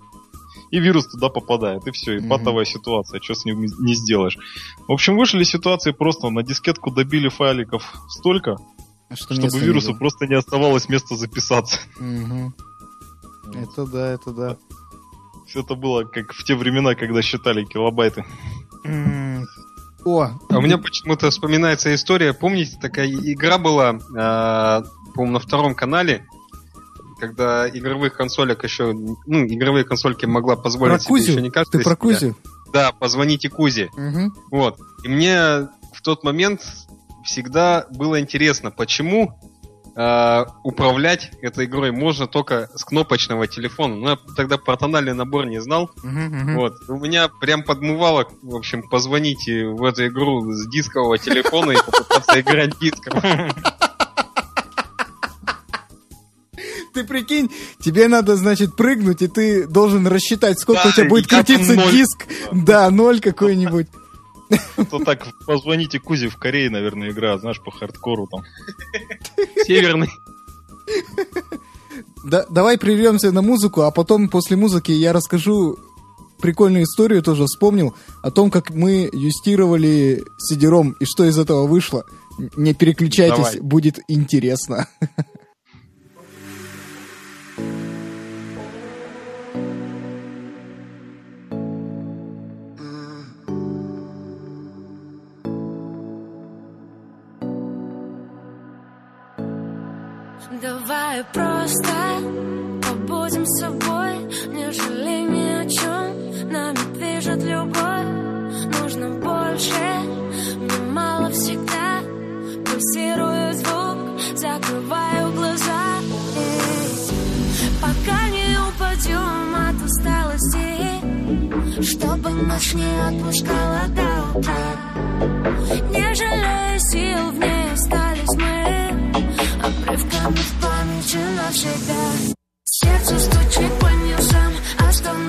и вирус туда попадает, и все, и патовая ситуация, что с ним не сделаешь. В общем, вышли ситуации просто, на дискетку добили файликов столько, Что чтобы не вирусу было. просто не оставалось места записаться. Мгм. Это да, это да. Все это было как в те времена, когда считали килобайты. О, А у меня почему-то вспоминается история. Помните, такая игра была, а, по-моему, на втором канале, когда игровых консолек еще, ну, игровые консольки могла про позволить себе Кузю? еще не каждая Ты про. Кузю? Да, позвоните Кузе. Мгм. Вот. И мне в тот момент всегда было интересно, почему э, управлять этой игрой можно только с кнопочного телефона. Ну, я тогда про тональный набор не знал. Мгм. Вот. У меня прям подмывало, в общем, позвонить в эту игру с дискового телефона и попытаться играть диском. Ты прикинь, тебе надо, значит, прыгнуть, и ты должен рассчитать, сколько Да, у тебя будет крутиться ноль. диск. Да, ноль какой-нибудь. Это так, позвоните Кузе в Корее, наверное, игра, знаешь, по хардкору там. Северный. Да, давай прервемся на музыку, а потом после музыки я расскажу прикольную историю, тоже вспомнил, о том, как мы юстировали сидером и что из этого вышло. Не переключайтесь, Давай. будет интересно. Давай просто будем с собой, не жалей ни о чем. Нами движет любовь, нужно больше. Мне мало всегда, пульсирует звук, закрываю глаза. Пока не упадем от усталости, чтобы ночь не отпускала до утра. Не жалея сил, в ней остались мы Обрывками навсегда. Сердце стучит по низам Остановиться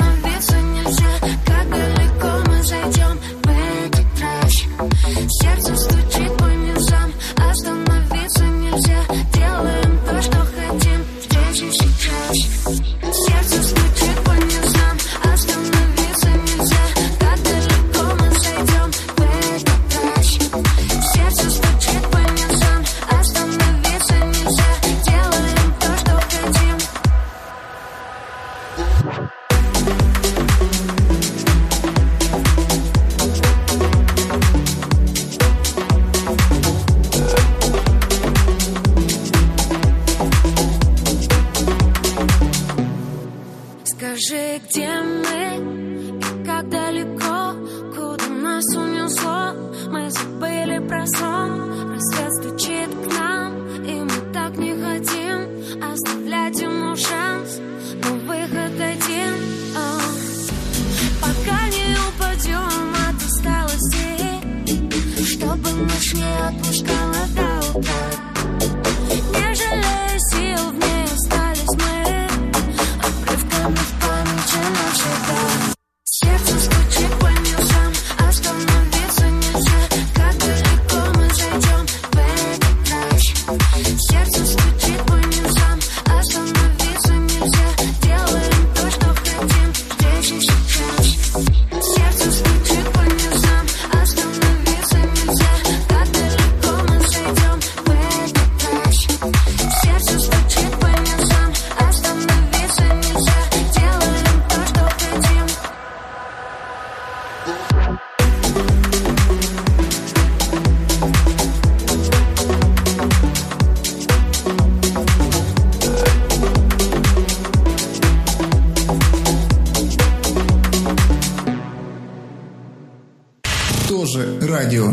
Тоже радио.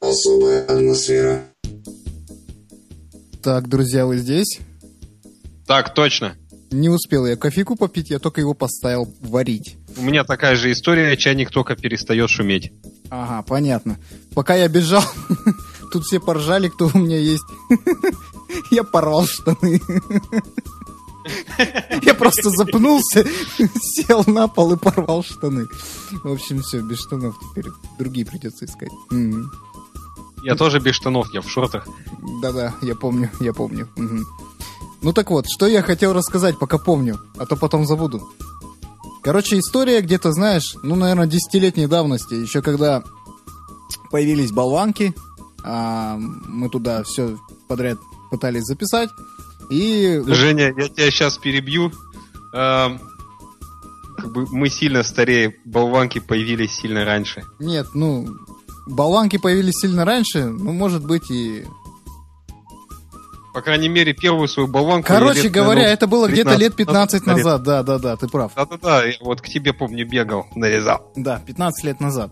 Особая атмосфера. Так, друзья, вы здесь? Так, точно. Не успел я кофейку попить, я только его поставил варить. У меня такая же история, чайник только перестает шуметь. Ага, понятно. Пока я бежал, тут все поржали, кто у меня есть. Я порвал штаны. Я просто запнулся, сел на пол и порвал штаны. В общем, все, без штанов теперь. Другие придется искать. Я тоже без штанов, я в шортах. Да-да, я помню, я помню. Ну так вот, что я хотел рассказать, пока помню, а то потом забуду. Короче, история где-то, знаешь, ну, наверное, десятилетней давности. Еще когда появились болванки, а, мы туда все подряд пытались записать. И Женя, я тебя сейчас перебью. Эм, как бы мы сильно старее, болванки появились сильно раньше. Нет, ну, болванки появились сильно раньше, ну, может быть, и... По крайней мере, первую свою болванку... Короче лет, говоря, наверное, это было где-то лет 15 назад. назад, да-да-да, ты прав. Да-да-да, я вот к тебе, помню, бегал, нарезал. Да, 15 лет назад.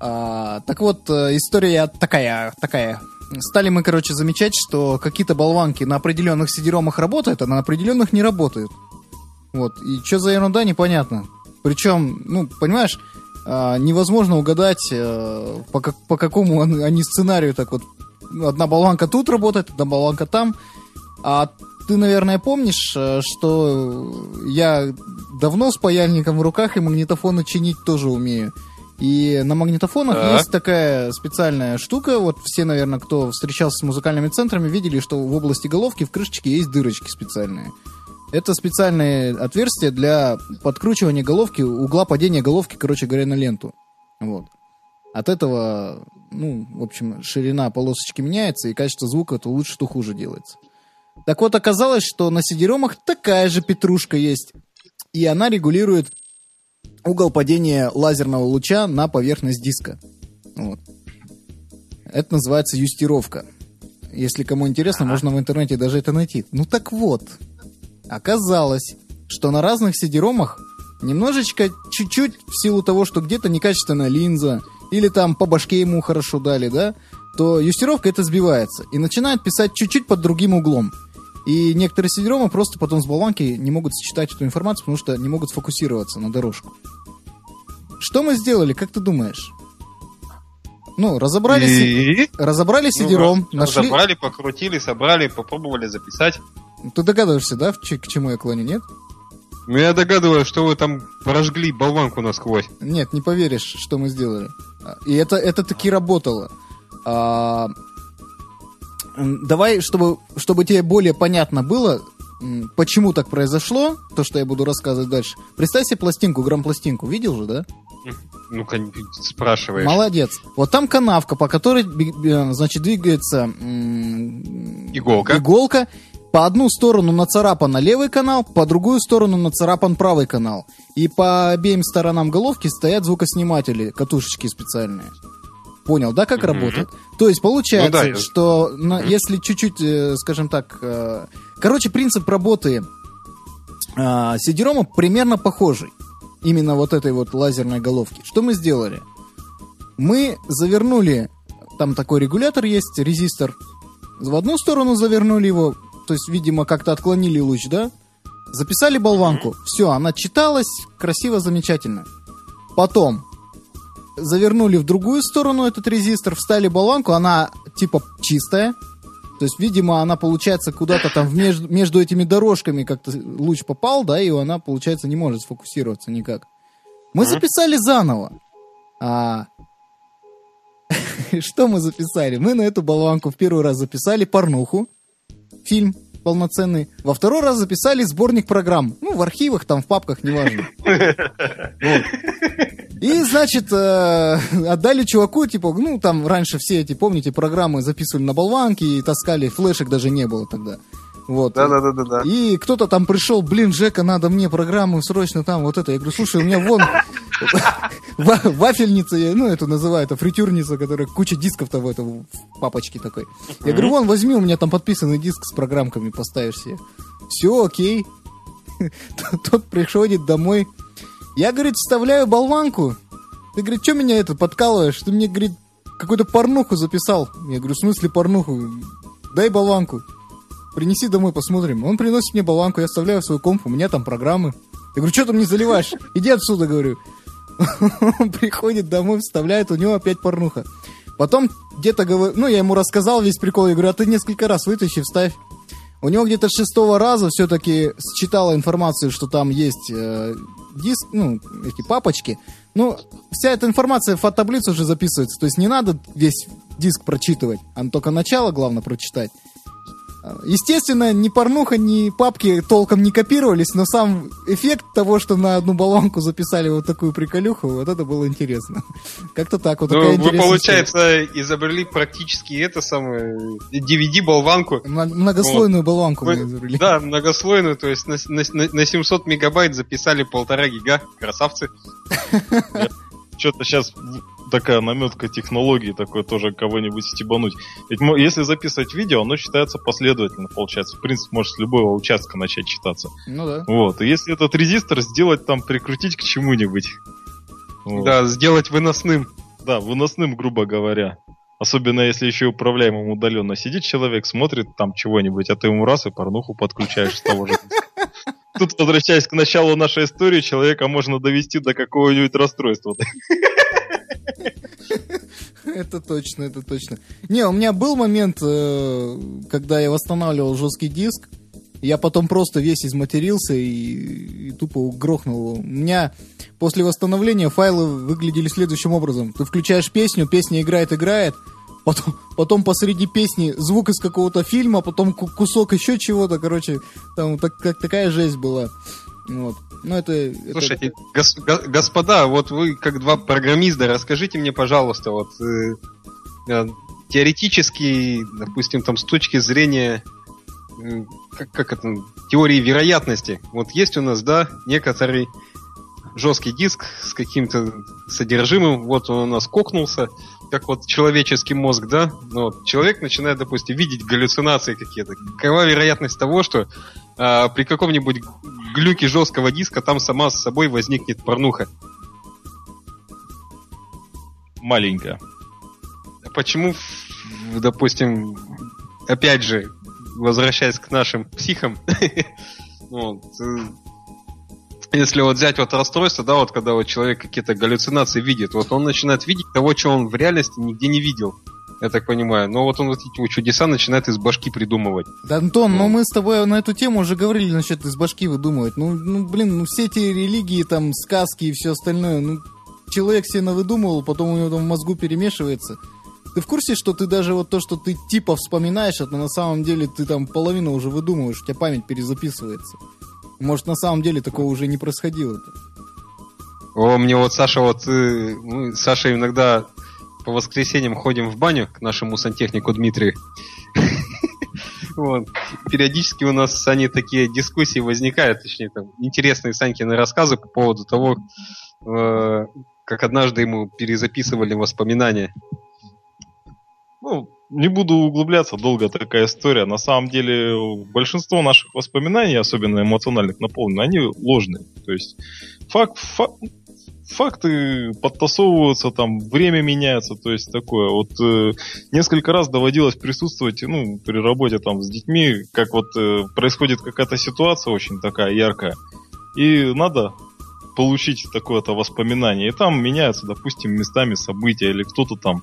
А, так вот, э, история такая, такая. Стали мы, короче, замечать, что какие-то болванки на определенных сидеромах работают, а на определенных не работают. Вот. И что за ерунда, непонятно. Причем, ну, понимаешь, а, невозможно угадать, э, по, как- по какому он- они сценарию так вот. Одна болванка тут работает, одна болванка там. А ты, наверное, помнишь, э, что я давно с паяльником в руках и магнитофоны чинить тоже умею. И на магнитофонах Так. есть такая специальная штука. Вот все, наверное, кто встречался с музыкальными центрами, видели, что в области головки в крышечке есть дырочки специальные. Это специальные отверстия для подкручивания головки, угла падения головки, короче говоря, на ленту. Вот. От этого, ну, в общем, ширина полосочки меняется, и качество звука то лучше, то хуже делается. Так вот, оказалось, что на CD-ромах такая же петрушка есть. И она регулирует угол падения лазерного луча на поверхность диска. Вот. Это называется юстировка. Если кому интересно, можно в интернете даже это найти. Ну так вот, Оказалось, что на разных CD-ромах немножечко, чуть-чуть, в силу того, что где-то некачественная линза, или там по башке ему хорошо дали, да, то юстировка это сбивается и начинает писать чуть-чуть под другим углом. И некоторые CD-ромы просто потом с болванки не могут считать эту информацию, потому что не могут сфокусироваться на дорожку. Что мы сделали, как ты думаешь? Ну, разобрали, си- И... разобрали Ну, CD-ROM, раз- нашли... Разобрали, покрутили, собрали, попробовали записать. Ты догадываешься, да, к чему я клоню, нет? Ну я догадываюсь, что вы там прожгли болванку насквозь. Нет, не поверишь, что мы сделали. А, И это, это таки работало. А, давай, чтобы, чтобы тебе более понятно было, почему так произошло, то, что я буду рассказывать дальше. Представь себе пластинку, грамм-пластинку. Видел же, да? Ну, спрашиваешь. Молодец. Вот там канавка, по которой, э, значит, двигается Иголка. иголка. По одну сторону нацарапан левый канал, по другую сторону нацарапан правый канал. И по обеим сторонам головки стоят звукосниматели, катушечки специальные. Понял, да, как Мгм. работает? То есть получается, Ну да, что на- если чуть-чуть, э, скажем так, э, короче, принцип работы э, CD-ROM примерно похожий. Именно вот этой вот лазерной головки. Что мы сделали? Мы завернули, там такой регулятор есть, резистор. В одну сторону завернули его, то есть, видимо, как-то отклонили луч, да? Записали болванку. Все, она читалась, красиво, замечательно. Потом завернули в другую сторону этот резистор, встали болванку, она типа чистая. То есть, видимо, она, получается, куда-то там меж- между этими дорожками как-то луч попал, да, и она, получается, не может сфокусироваться никак. Мы записали заново. А... Что мы записали? Мы на эту болванку в первый раз записали порнуху, фильм полноценный. Во второй раз записали сборник программ. Ну, в архивах, там, в папках, неважно. И, значит, э, отдали чуваку, типа, ну, там раньше все эти, помните, программы записывали на болванки и таскали, флешек даже не было тогда. Вот. Да-да-да-да. И кто-то там пришел, блин, Жека, надо мне программу срочно там, вот это. Я говорю, слушай, у меня вон ва- вафельница, ну, это называют, а фритюрница, которая куча дисков-то в этом папочке такой. Я говорю, вон, возьми, у меня там подписанный диск с программками, поставишь себе. Все, окей. Тот приходит домой. Я, говорит, вставляю болванку. Ты, говорит, что меня это подкалываешь? Ты мне, говорит, какую-то порнуху записал. Я говорю, в смысле порнуху? Дай болванку. Принеси домой, посмотрим. Он приносит мне болванку, я вставляю в свой комп, у меня там программы. Я говорю, что ты мне заливаешь? Иди отсюда, говорю. Он приходит домой, вставляет, у него опять порнуха. Потом где-то говорю, ну, я ему рассказал весь прикол, я говорю, а ты несколько раз вытащи, вставь. У него где-то шестого раза все-таки считала информацию, что там есть э, диск, ну, эти папочки. Ну, вся эта информация в таблицу уже записывается. То есть не надо весь диск прочитывать, а только начало, главное, прочитать. Естественно, ни порнуха, ни папки толком не копировались, но сам эффект того, что на одну баллонку записали вот такую приколюху, вот это было интересно. Как-то так, вот Ну, вы, получается, изобрели практически это самое DVD-болванку. история. Многослойную баллонку мы Вы- изобрели. Да, многослойную, то есть на- на- на 700 мегабайт записали полтора гига. Красавцы. Что-то сейчас такая наметка технологии такой тоже кого-нибудь стебануть. Ведь мо- если записывать видео, оно читается последовательно, получается. В принципе, может с любого участка начать читаться. Ну да. Вот. И если этот резистор сделать там, прикрутить к чему-нибудь. Вот. Да, сделать выносным. Да, выносным, грубо говоря. Особенно если еще и управляемым удаленно сидит человек, смотрит там чего-нибудь, а ты ему раз и порнуху подключаешь с того же. Тут, возвращаясь к началу нашей истории, человека можно довести до какого-нибудь расстройства. Это точно, это точно. Не, у меня был момент, э, когда я восстанавливал жесткий диск. Я потом просто весь изматерился и, и тупо грохнул. У меня после восстановления файлы выглядели следующим образом. Ты включаешь песню, песня играет, играет. Потом, потом посреди песни звук из какого-то фильма, потом ку- кусок еще чего-то. Короче, там так, как, такая жесть была. Вот. Ну, это... это- Слушайте, гос- го- господа, вот вы как два программиста, расскажите мне, пожалуйста, вот э, э, теоретически, допустим, там с точки зрения м, как, как это, теории вероятности. Вот есть у нас, да, некоторый жесткий диск с каким-то содержимым, вот он у нас кокнулся, как вот человеческий мозг, да? Ну, вот, человек начинает, допустим, видеть галлюцинации какие-то. Какова вероятность того, что а, при каком-нибудь глюке жесткого диска там сама с собой возникнет порнуха? Маленькая. Почему, допустим, опять же, возвращаясь к нашим психам, вот, э, если вот взять вот расстройство, да, вот когда вот человек какие-то галлюцинации видит, вот он начинает видеть того, чего он в реальности нигде не видел. Я так понимаю. Но вот он вот эти чудеса начинает из башки придумывать. Да, Антон, ну мы с тобой на эту тему уже говорили насчет из башки выдумывать. Ну, ну, блин, ну все эти религии, там, сказки и все остальное, ну, человек себе навыдумывал, потом у него там в мозгу перемешивается. Ты в курсе, что ты даже вот то, что ты типа вспоминаешь, это на самом деле ты там половину уже выдумываешь, у тебя память перезаписывается. Может, на самом деле такого уже не происходило. О, мне вот Саша, вот э, мы с Сашей иногда по воскресеньям ходим в баню к нашему сантехнику Дмитрию. Вот. Периодически у нас с Саней такие дискуссии возникают, точнее, там, интересные Санькины рассказы по поводу того, э, как однажды ему перезаписывали воспоминания. Ну, не буду углубляться, долго такая история. На самом деле, большинство наших воспоминаний, особенно эмоциональных наполненных, они ложные. То есть факт, факт, факты подтасовываются, там время меняется, то есть такое. Вот э, несколько раз доводилось присутствовать, ну, при работе там с детьми, как вот э, происходит какая-то ситуация очень такая яркая, и надо получить такое-то воспоминание. И там меняются, допустим, местами события, или кто-то там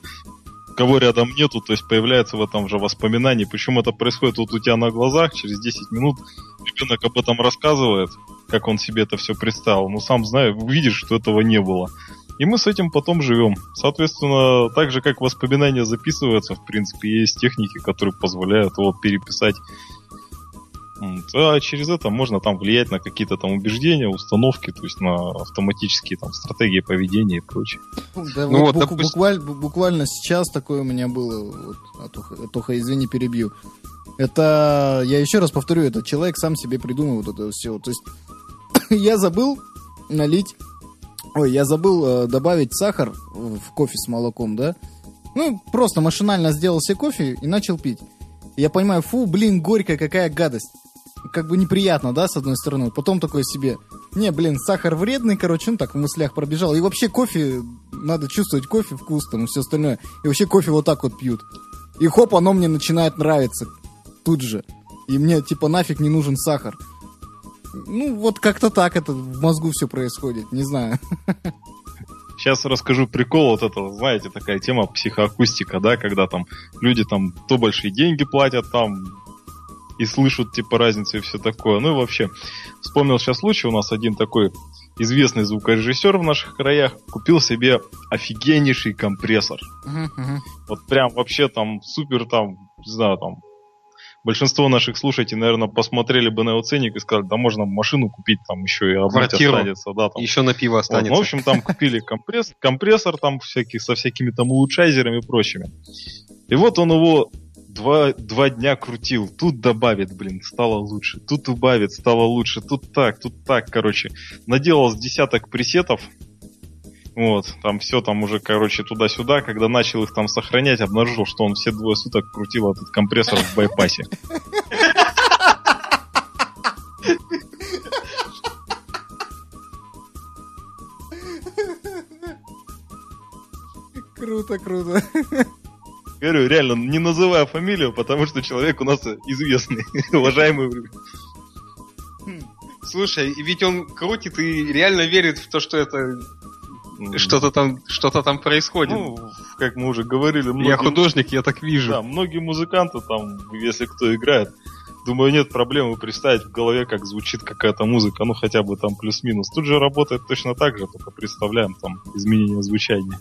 кого рядом нету, то есть появляется в этом же воспоминании. Причем это происходит вот у тебя на глазах, через 10 минут ребенок об этом рассказывает, как он себе это все представил. Но сам знаю, видишь, что этого не было. И мы с этим потом живем. Соответственно, так же как воспоминания записываются, в принципе, есть техники, которые позволяют его переписать а через это можно там влиять на какие-то там убеждения, установки, то есть на автоматические там стратегии поведения и прочее. Да, ну, вот, вот допустим... буквально, буквально сейчас такое у меня было, вот, Атуха, Атуха, извини, перебью. Это, я еще раз повторю, этот человек сам себе придумал вот это все. То есть я забыл налить, ой, я забыл э, добавить сахар в кофе с молоком, да? Ну, просто машинально сделал себе кофе и начал пить. Я понимаю, фу, блин, горькая какая гадость как бы неприятно, да, с одной стороны. Потом такой себе, не, блин, сахар вредный, короче, ну так в мыслях пробежал. И вообще кофе, надо чувствовать кофе, вкус там и все остальное. И вообще кофе вот так вот пьют. И хоп, оно мне начинает нравиться тут же. И мне типа нафиг не нужен сахар. Ну, вот как-то так это в мозгу все происходит, не знаю. Сейчас расскажу прикол вот этого, знаете, такая тема психоакустика, да, когда там люди там то большие деньги платят, там и слышат, типа, разницу и все такое. Ну и вообще, вспомнил сейчас случай, у нас один такой известный звукорежиссер в наших краях купил себе офигеннейший компрессор. Uh-huh. Вот прям вообще там супер там, не знаю, там большинство наших слушателей, наверное, посмотрели бы на его ценник и сказали, да можно машину купить, там еще и обмыть останется. Да, там. Еще на пиво останется. Вот, ну, в общем, там купили компресс, компрессор там всяких, со всякими там улучшайзерами и прочими. И вот он его два, два дня крутил. Тут добавит, блин, стало лучше. Тут убавит, стало лучше. Тут так, тут так, короче. Наделал с десяток пресетов. Вот, там все там уже, короче, туда-сюда. Когда начал их там сохранять, обнаружил, что он все двое суток крутил этот компрессор в байпасе. Круто, круто. Говорю, реально, не называя фамилию, потому что человек у нас известный, уважаемый. Слушай, ведь он крутит и реально верит в то, что это что-то там, что-то там происходит. Ну, как мы уже говорили, многие... я художник, я так вижу. Да, многие музыканты там, если кто играет, думаю, нет проблемы представить в голове, как звучит какая-то музыка, ну хотя бы там плюс-минус. Тут же работает точно так же, только представляем там изменение звучания.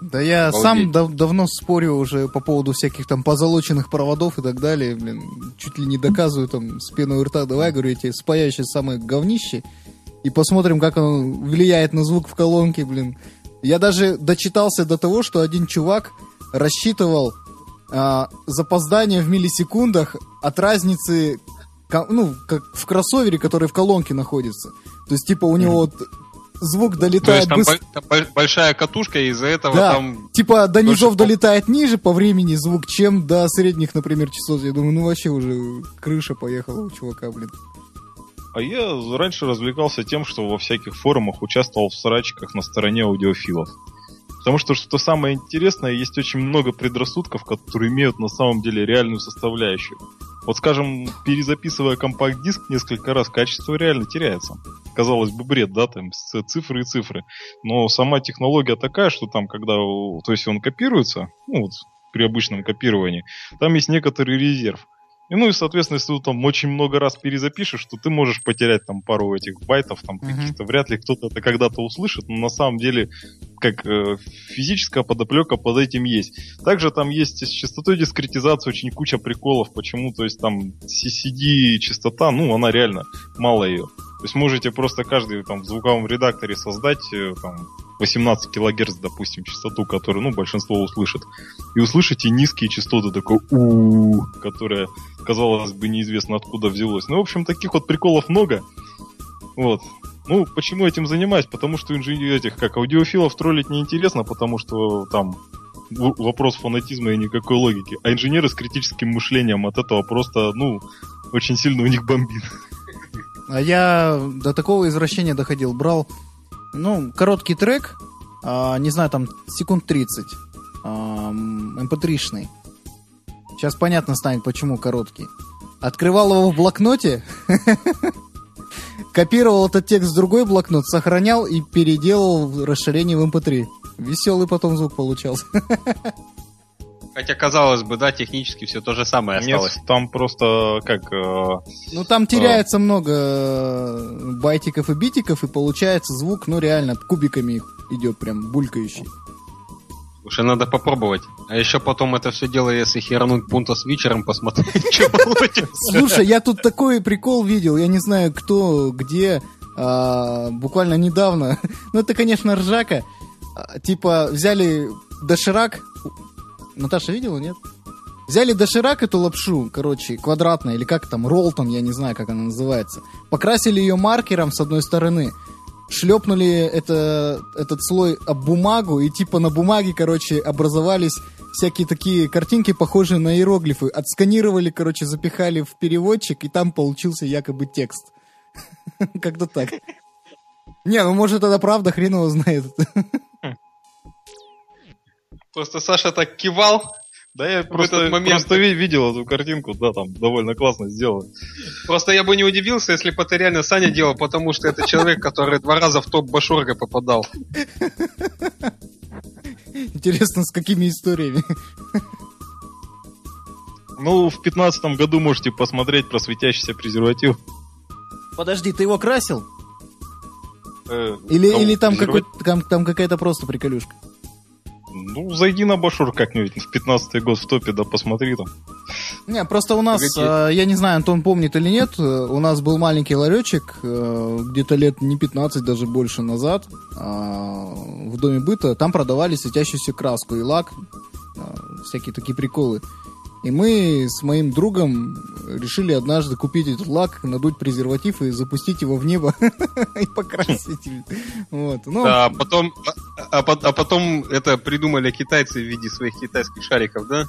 Да я Обалдеть. сам дав давно спорю уже по поводу всяких там позолоченных проводов и так далее, блин, чуть ли не доказываю там с пеной у рта, давай, говорю, эти спаящие самые говнище, и посмотрим, как он влияет на звук в колонке, блин. Я даже дочитался до того, что один чувак рассчитывал а, запоздание в миллисекундах от разницы, ну, как в кроссовере, который в колонке находится. То есть, типа, у него вот звук То долетает есть там, боль- большая катушка, и из-за этого Да, там... типа до низов долетает ниже по времени звук, чем до средних, например, часов. Я думаю, ну вообще уже крыша поехала у чувака, блин. А я раньше развлекался тем, что во всяких форумах участвовал в срачках на стороне аудиофилов. Потому что, что самое интересное, есть очень много предрассудков, которые имеют на самом деле реальную составляющую. Вот, скажем, перезаписывая компакт-диск несколько раз, качество реально теряется. Казалось бы, бред, да, там цифры и цифры. Но сама технология такая, что там, когда, то есть он копируется, ну вот при обычном копировании, там есть некоторый резерв. И, ну и, соответственно, если ты там очень много раз перезапишешь, то ты можешь потерять там пару этих байтов, там Мгм. каких-то. Вряд ли кто-то это когда-то услышит, но на самом деле, как э, физическая подоплека под этим есть. Также там есть с частотой дискретизации очень куча приколов. Почему? То есть там CCD частота, ну, она реально мало ее. То есть можете просто каждый там в звуковом редакторе создать э, там 18 килогерц, допустим, частоту, которую, ну, большинство услышит. И услышите низкие частоты, такой у которая, казалось бы, неизвестно откуда взялось. Ну, в общем, таких вот приколов много. Вот. Ну, почему этим занимаюсь? Потому что инженер этих, как аудиофилов, троллить неинтересно, потому что там вопрос фанатизма и никакой логики. А инженеры с критическим мышлением от этого просто, ну, очень сильно у них бомбит. А я до такого извращения доходил. Брал, ну, короткий трек, а, не знаю, там секунд 30, mp3-шный. Сейчас понятно станет, почему короткий. Открывал его в блокноте, копировал этот текст в другой блокнот, сохранял и переделал расширение в mp3. Веселый потом звук получался. Хотя, казалось бы, да, технически все то же самое Нет, осталось. там просто как... э, Ну, там теряется много э, байтиков и битиков, и получается звук, ну, реально, кубиками идет прям булькающий. Слушай, надо попробовать. А еще потом это все дело, если херануть пунта с вечером, посмотреть, что получится. Слушай, я тут такой прикол видел, я не знаю кто, где, а, буквально недавно. Ну, это, конечно, ржака. А, Типа, взяли доширак. Наташа видела, нет? Взяли доширак, эту лапшу, короче, квадратная, или как там, ролтон, я не знаю, как она называется. Покрасили ее маркером с одной стороны. Шлепнули это, этот слой об бумагу, и типа на бумаге, короче, образовались всякие такие картинки, похожие на иероглифы. Отсканировали, короче, запихали в переводчик, и там получился якобы текст. Как-то так. Не, ну может это правда, хрен его знает. Просто Саша так кивал. Да я В просто, этот момент- просто ви- видел эту картинку, да, там довольно классно сделано. Просто я бы не удивился, если бы это реально Саня делал, потому что это человек, который два раза в топ Башорга попадал. Интересно, с какими историями. Ну, в пятнадцатом году можете посмотреть про светящийся презерватив. Подожди, ты его красил? Э, Или, или там, какой, там, там какая-то просто приколюшка? Ну, зайди на Башур как-нибудь в пятнадцатый год в топе, да посмотри там. Не, просто у нас, Погоди. э, я не знаю, Антон помнит или нет, э, у нас был маленький ларечек, э, где-то лет не 15, даже больше назад, э, в доме быта, там продавали светящуюся краску и лак, э, всякие такие приколы. И мы с моим другом решили однажды купить этот лак, надуть презерватив и запустить его в небо и покрасить. Вот. Ну, А потом, а, а а потом это придумали китайцы в виде своих китайских шариков, да?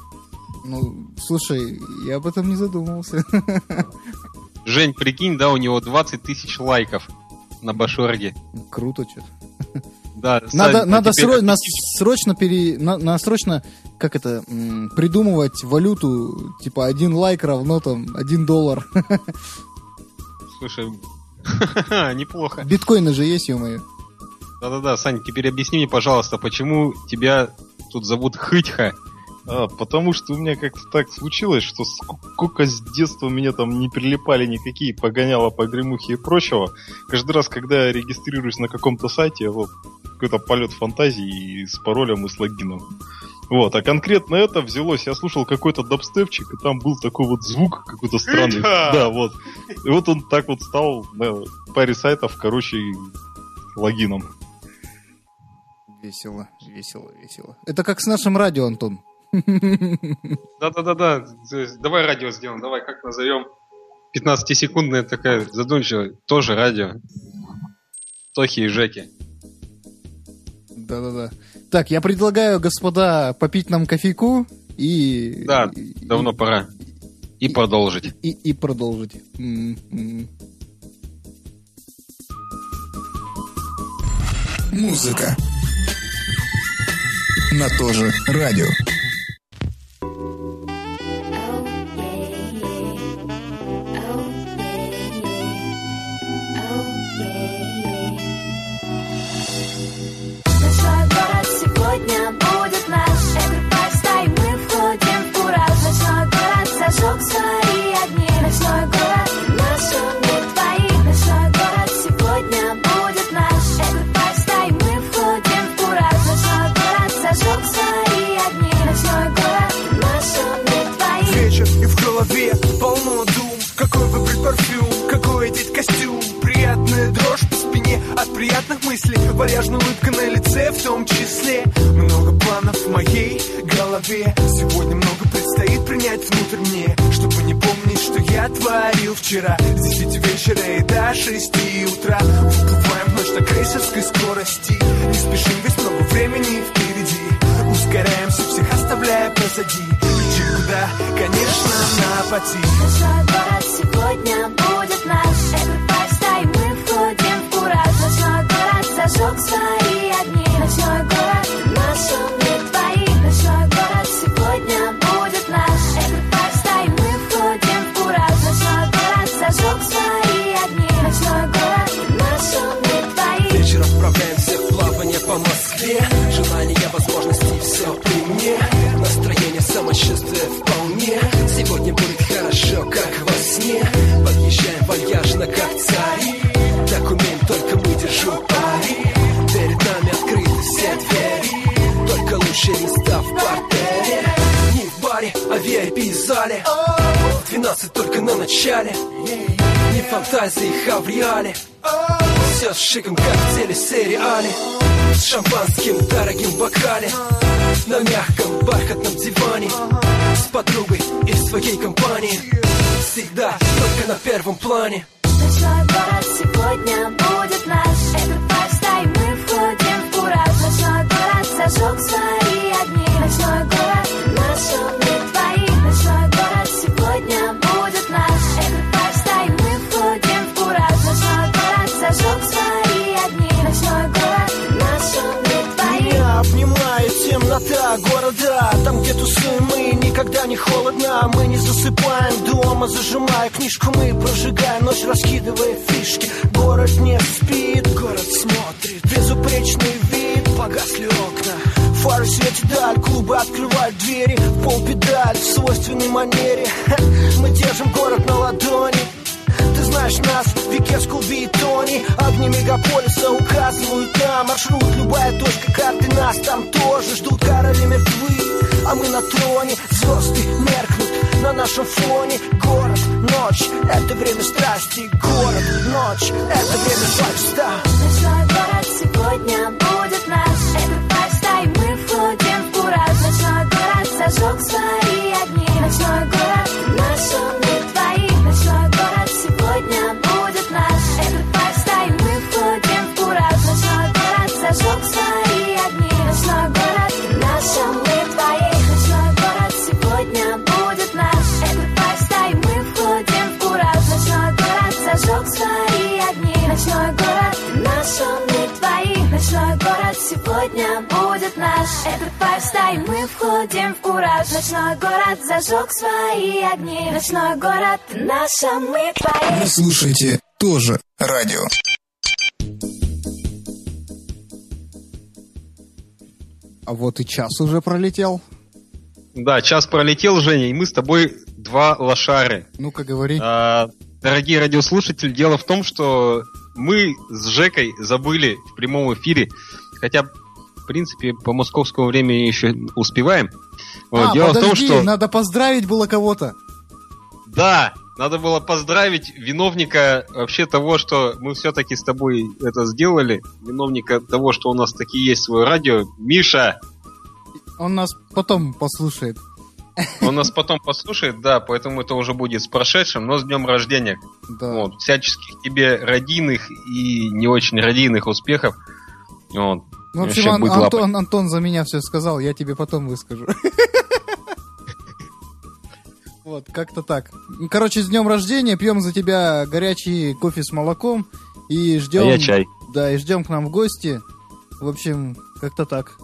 ну, слушай, я об этом не задумывался. Жень, прикинь, да, у него 20 тысяч лайков на Башорге. Круто, что Да, Надо, Сань, а надо теперь сро- на- объясни, срочно пере, на, на срочно, как это, придумывать валюту, типа один лайк равно там один доллар. Слушай, неплохо. Биткоины же есть, ё-моё. Да-да-да, Сань, теперь объясни мне, пожалуйста, почему тебя тут зовут Хытьха? А, потому что у меня как-то так случилось, что сколько с детства меня там не прилипали никакие погоняла по гремухе и прочего. Каждый раз, когда я регистрируюсь на каком-то сайте, вот какой-то полет фантазии и с паролем и с логином. Вот, а конкретно это взялось, я слушал какой-то дабстепчик, и там был такой вот звук какой-то странный. Да. Да, вот. И вот он так вот стал на паре сайтов, короче, логином. Весело, весело, весело. Это как с нашим радио, Антон. Да-да-да-да, давай радио сделаем, давай, как назовем? 15-секундная такая задумчивая, тоже радио. Тохи и Жеки. Да-да-да. Так, я предлагаю, господа, попить нам кофейку и... Да, и- давно пора. И продолжить. И, и продолжить. М, м. Музыка. На то же радио. Голове полно дум. Какой выбрать парфюм, какой одеть костюм? Приятная дрожь по спине от приятных мыслей. Вальяжная улыбка на лице в том числе. Много планов в моей голове. Сегодня много предстоит принять внутрь мне Чтобы не помнить, что я творил вчера. С 10 вечера и до 6 утра. Выплываем в ночь на крейсерской скорости. Не спешим, ведь много времени впереди. Ускоряемся, всех оставляя позади Куда? Конечно, на пути Ночной город сегодня будет наш. Everybody stay, мы входим в кураж. Ночной город зажег свои огни. Ночной город наш мир Самочувствие вполне. Сегодня будет хорошо, как во сне. Подъезжаем вальяжно, как цари. Так умеем только мы, держу пари. Перед нами открыты все двери. Только лучшие места в партере Не в баре, а в VIP-зале 12 только на начале. Не фантазии, а в реале все с шиком, как в телесериале. С шампанским дорогим бокале. На мягком бархатном диване. С подругой и в своей компании. Всегда только на первом плане. Ночной город сегодня будет наш. Everybody stay, мы входим в кураж. Ночной город зажег свои города Там, где тусуем мы, никогда не холодно. Мы не засыпаем дома, зажимая книжку Мы прожигаем ночь, раскидывая фишки. Город не спит, город смотрит. Безупречный вид, погасли окна. Фары светят даль, клубы открывают двери. Пол педаль в свойственной манере. Мы держим город на ладони ты знаешь нас, Викес, Кулби и Тони. Огни мегаполиса указывают нам Маршрут, любая точка карты Нас там тоже ждут. Короли мертвы А мы на троне, звезды меркнут На нашем фоне. Город, ночь Это время страсти. Город, ночь, это время фальста. Ночной город сегодня будет наш. Everybody stay, мы входим в кураж. Ночной город зажег свои огни. Ночной город мир сегодня будет наш Everybody stay, мы входим в кураж Ночной город зажег свои огни Ночной город наш мы твоих Вы слушаете тоже радио. А вот и час уже пролетел. Да, час пролетел, Женя, и мы с тобой два лошары. Ну-ка, говори. А, дорогие радиослушатели, дело в том, что мы с Жекой забыли в прямом эфире, хотя, принципе, по московскому времени еще успеваем. Вот, а, дело в том, подожди, что... надо поздравить было кого-то. Да, надо было поздравить виновника вообще того, что мы все-таки с тобой это сделали. Виновника того, что у нас таки есть свое радио. Миша! Он нас потом послушает. Он нас потом послушает, да, поэтому это уже будет с прошедшим, но с днем рождения. Да. Вот, всяческих тебе родийных и не очень родийных успехов. Вот. Ну, в общем, Ан- Антон, Антон за меня все сказал, я тебе потом выскажу. Вот, как-то так. Ну, Короче, с днем рождения, пьем за тебя горячий кофе с молоком и ждем... А я чай. Да, и ждем к нам в гости. В общем, как-то так.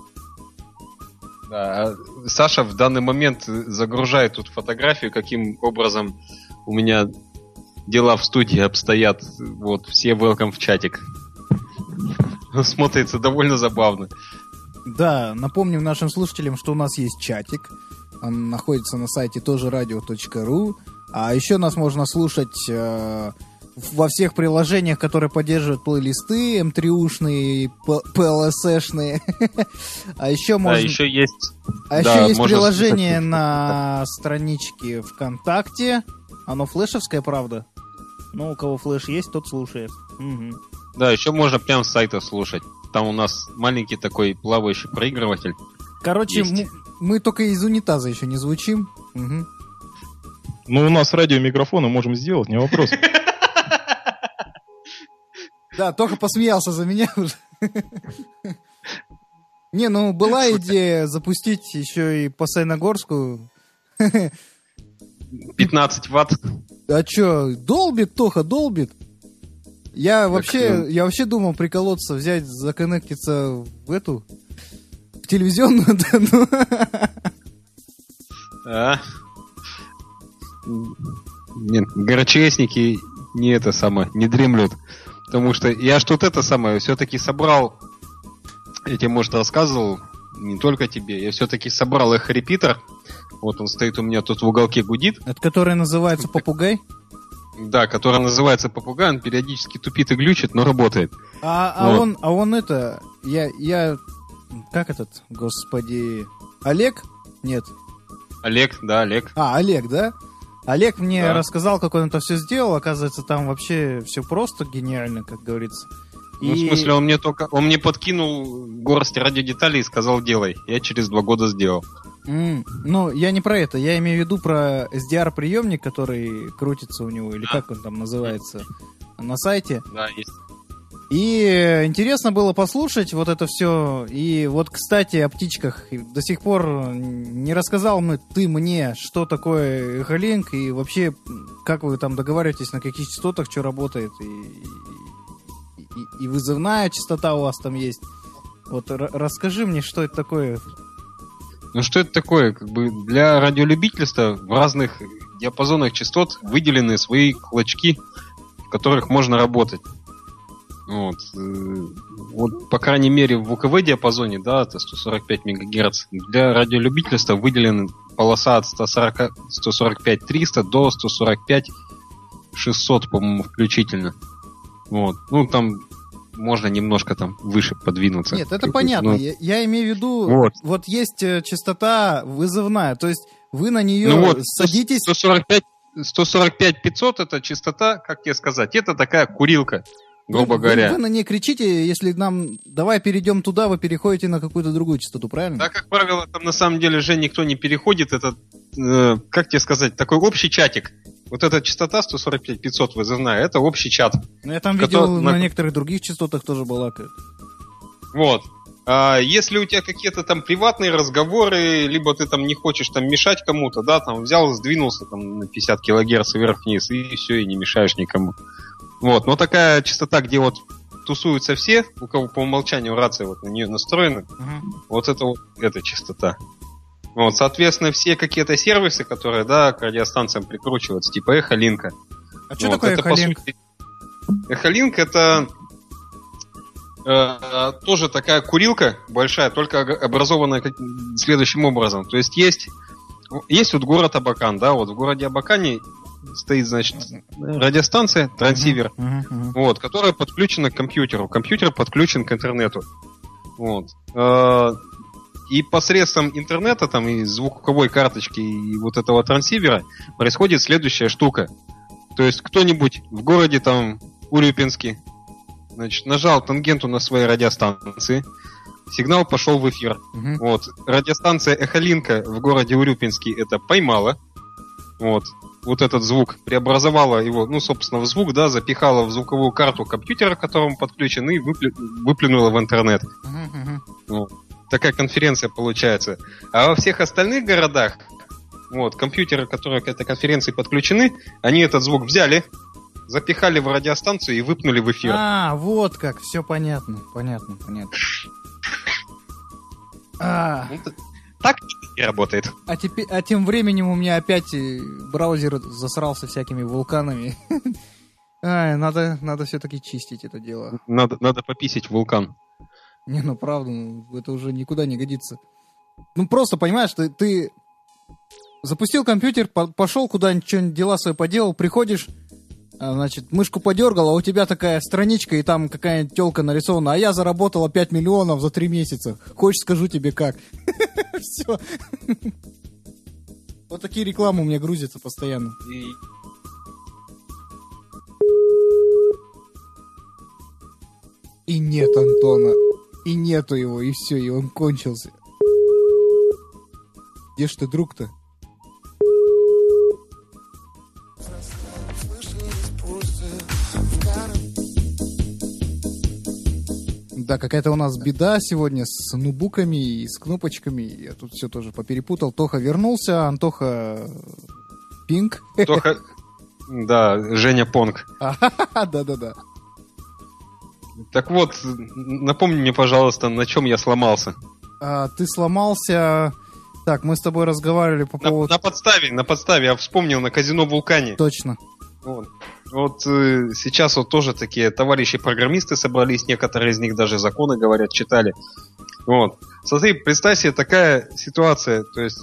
Да, а Саша в данный момент загружает тут фотографию, каким образом у меня дела в студии обстоят. Вот, все welcome в чатик. Смотрится довольно забавно. Да, напомним нашим слушателям, что у нас есть чатик. Он находится на сайте тоже radio.ru. А еще нас можно слушать э, во всех приложениях, которые поддерживают плейлисты М3-ушные, PLSS-шные. А еще можно... еще есть... А еще есть приложение на страничке ВКонтакте. Оно флешевское, правда? Ну, у кого флеш есть, тот слушает. Мгм. Да, еще можно прям с сайта слушать. Там у нас маленький такой плавающий проигрыватель. Короче, Есть. м- мы только из унитаза еще не звучим. Мгм. Ну, у нас радиомикрофоны можем сделать, не вопрос. Да, только посмеялся за меня уже. Не, ну была идея запустить еще и по Сайногорску. 15 ватт. А чё, долбит, Тоха, долбит. Я вообще, я вообще думал приколоться, взять, законнектиться в эту, в телевизионную, ну. А? Нет, ГРЧСники не это самое, не дремлют. Потому что я что-то это самое все-таки собрал, я тебе, может, рассказывал, не только тебе, я все-таки собрал их репитер. Вот он стоит у меня тут в уголке гудит. Это который называется попугай. Да, который называется попугай, он периодически тупит и глючит, но работает. А, а Вот. он, а он это, я, я, как этот, господи, Олег? Нет. Олег, да, Олег. А, Олег, да? Олег мне Да. рассказал, как он это все сделал. Оказывается, там вообще все просто гениально, как говорится. Ну, в смысле, он мне только, он мне подкинул горсть радиодеталей и сказал, делай. Я через два года сделал. М, ну, я не про это. Я имею в виду про SDR-приемник, который крутится у него, или А. как он там называется, на сайте. Да, есть. И интересно было послушать вот это все. И вот, кстати, о птичках. До сих пор не рассказал мы, ты мне, что такое Эхолинк, и вообще, как вы там договариваетесь, на каких частотах что работает, и, и, и- вызывная частота у вас там есть. Вот расскажи мне, что это такое. Ну что это такое? Как бы для радиолюбительства в разных диапазонах частот выделены свои клочки, в которых можно работать. Вот. э, вот, по крайней мере, в УКВ диапазоне, да, это 145 МГц, для радиолюбительства выделена полоса от 140, 145 300 до 145 600, по-моему, включительно. Вот. Ну, там можно немножко там выше подвинуться. Нет, это понятно. ну, Я, я имею в виду, Вот. вот, есть э, частота вызывная, то есть вы на нее Ну вот, садитесь. 145, 145 500 это частота, как тебе сказать, это такая курилка, грубо вы, говоря. Вы на ней кричите, если нам давай перейдем туда, вы переходите на какую-то другую частоту, правильно? Да, как правило, там на самом деле же никто не переходит. Это, э, как тебе сказать, такой общий чатик. Вот эта частота 145-500 вызывная, это общий чат. Ну, я там Который видел на... на- некоторых других частотах тоже балакают. Вот. А если у тебя какие-то там приватные разговоры, либо ты там не хочешь там мешать кому-то, да, там взял, сдвинулся там на 50 килогерц вверх-вниз, и все, и не мешаешь никому. Вот, но такая частота, где вот тусуются все, у кого по умолчанию рация вот на нее настроена, вот это вот эта частота. Вот, соответственно, все какие-то сервисы, которые, да, к радиостанциям прикручиваются, типа эхолинка. А что Вот, такое это, эхолинк? сути, Эхолинк это э, тоже такая курилка большая, только образованная как- следующим образом. То есть есть, есть вот город Абакан, да, вот в городе Абакане стоит, значит, радиостанция, трансивер, Мгм, мгм. вот, которая подключена к компьютеру. Компьютер подключен к интернету. Вот. Э, И посредством интернета, там, и звуковой карточки, и вот этого трансивера происходит следующая штука. То есть кто-нибудь в городе, там, Урюпинске, значит, нажал тангенту на своей радиостанции, сигнал пошел в эфир. Мгм. Вот. Радиостанция Эхолинка в городе Урюпинске это поймала. Вот. Вот этот звук преобразовала его, ну, собственно, в звук, да, запихала в звуковую карту компьютера, к которому подключен, и выплю- выплюнула в интернет. Мгм, мгм. Такая конференция получается. А во всех остальных городах, вот, компьютеры, которые к этой конференции подключены, они этот звук взяли, запихали в радиостанцию и выпнули в эфир. А, вот как, все понятно, понятно, понятно. А, Ну, Так и работает. а, теперь, а тем временем у меня опять э, браузер засрался всякими вулканами. Ай, надо, надо все-таки чистить это дело. Надо, надо пописить вулкан. Не, ну правда, ну, это уже никуда не годится. Ну просто, понимаешь, ты, ты запустил компьютер, по- пошел куда-нибудь, что-нибудь дела свои поделал, приходишь, а, значит, мышку подергал, а у тебя такая страничка, и там какая-нибудь телка нарисована, а я заработала 5 миллионов за 3 месяца. Хочешь, скажу тебе как. Все. Вот такие рекламы у меня грузятся постоянно. И нет Антона. И нету его, и все, и он кончился. Где ж ты, друг-то? Да, какая-то у нас беда сегодня с нубуками и с кнопочками. Я тут все тоже поперепутал. Тоха вернулся, Антоха Пинг. Тоха... Да, Женя Понг. Да-да-да. Так вот, напомни мне, пожалуйста, на чем я сломался. А, Ты сломался... Так, мы с тобой разговаривали по На, поводу... на подставе, на подставе, я вспомнил на казино Вулкане. Точно. Вот, Вот, э, сейчас вот тоже такие товарищи-программисты собрались, некоторые из них даже законы, говорят, читали. Вот. Смотри, представь себе такая ситуация, то есть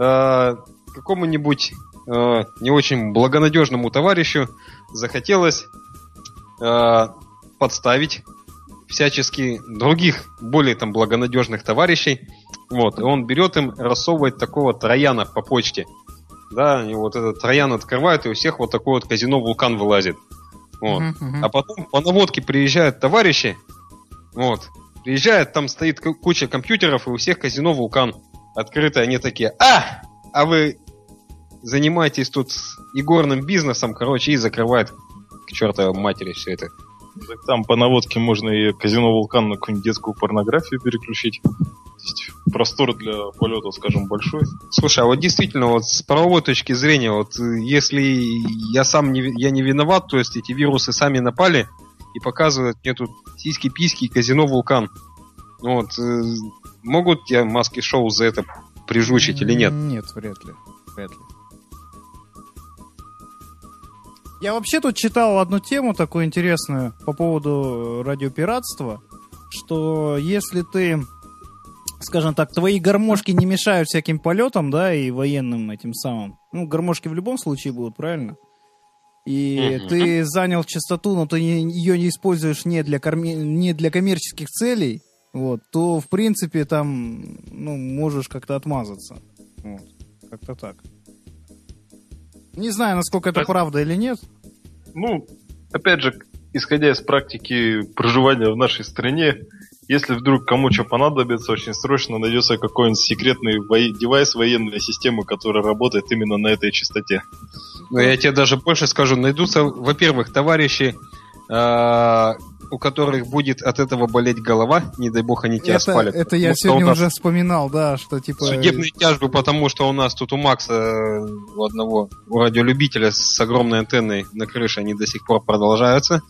э, какому-нибудь э, не очень благонадежному товарищу захотелось э, подставить всячески других, более там благонадежных товарищей. Вот, и он берет им, рассовывает такого трояна по почте. Да, и вот этот троян открывает, и у всех вот такой вот казино вулкан вылазит. Вот. Мгм, мгм. А потом по наводке приезжают товарищи, вот, приезжают, там стоит ку- куча компьютеров, и у всех казино вулкан открыто, они такие, а, а вы занимаетесь тут игорным бизнесом, короче, и закрывают к чертовой матери все это. Так там по наводке можно и казино Вулкан на какую-нибудь детскую порнографию переключить. Простор для полета, скажем, большой. Слушай, а вот действительно, вот с правовой точки зрения, вот э, если я сам не, ви- я не виноват, то есть эти вирусы сами напали и показывают мне тут сиськи-письки и казино вулкан. Ну Вот, э, могут тебя маски шоу за это прижучить или нет? Нет, вряд ли. Вряд ли. Я вообще тут читал одну тему такую интересную по поводу э, радиопиратства, что если ты, скажем так, твои гармошки не мешают всяким полетам, да, и военным этим самым, ну, гармошки в любом случае будут, правильно? И Мгм. ты занял частоту, но ты ее не используешь не для, корме- не для коммерческих целей, вот, то, в принципе, там, ну, можешь как-то отмазаться. Вот, как-то так. Не знаю, насколько это Так. правда или нет. Ну, опять же, исходя из практики проживания в нашей стране, если вдруг кому что понадобится, очень срочно найдется какой-нибудь секретный воe- девайс военной системы, который работает именно на этой частоте. Но я тебе даже больше скажу, найдутся, во-первых, товарищи, а, у которых будет от этого болеть голова, не дай бог они тебя Это, спалят. это я сегодня нас уже вспоминал, да, что типа... Судебные тяжбы, потому что у нас тут у Макса, э, у одного, у радиолюбителя с огромной антенной на крыше, они до сих пор продолжаются.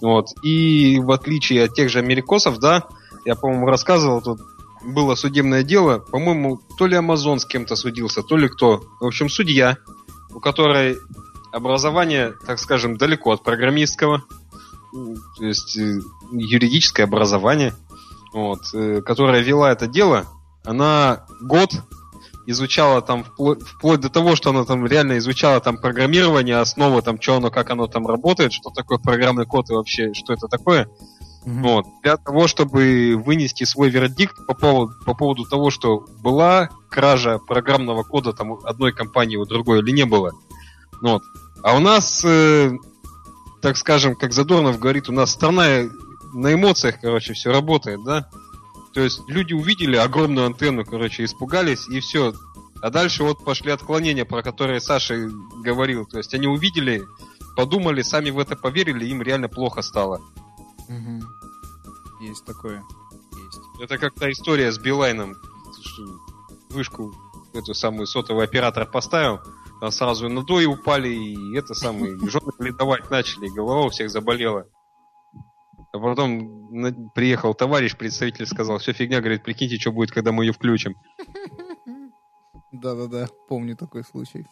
Вот. И в отличие от тех же америкосов, да, я, по-моему, рассказывал, тут было судебное дело, по-моему, то ли Амазон с кем-то судился, то ли кто. В общем, судья, у которой образование, так скажем, далеко от программистского, то есть э, юридическое образование, вот, э, которая вела это дело, она год изучала там вплоть, вплоть до того, что она там реально изучала там программирование, основы там, что оно, как оно там работает, что такое программный код и вообще, что это такое. Мгм. Вот. Для того, чтобы вынести свой вердикт по поводу, по поводу того, что была кража программного кода там одной компании у другой или не было. Вот. А у нас, э, так скажем, как Задорнов говорит, у нас страна на эмоциях, короче, все работает, да? То есть люди увидели огромную антенну, короче, испугались, и все. А дальше вот пошли отклонения, про которые Саша говорил. То есть они увидели, подумали, сами в это поверили, им реально плохо стало. Мгм. Есть такое. Есть. Это как та история с Билайном. Вышку эту самую сотовый оператор поставил, там сразу и надои упали, и это самое, жены ледовать начали, и голова у всех заболела. А потом на- приехал товарищ, представитель сказал, все фигня, говорит, прикиньте, что будет, когда мы ее включим. Да-да-да, помню такой случай.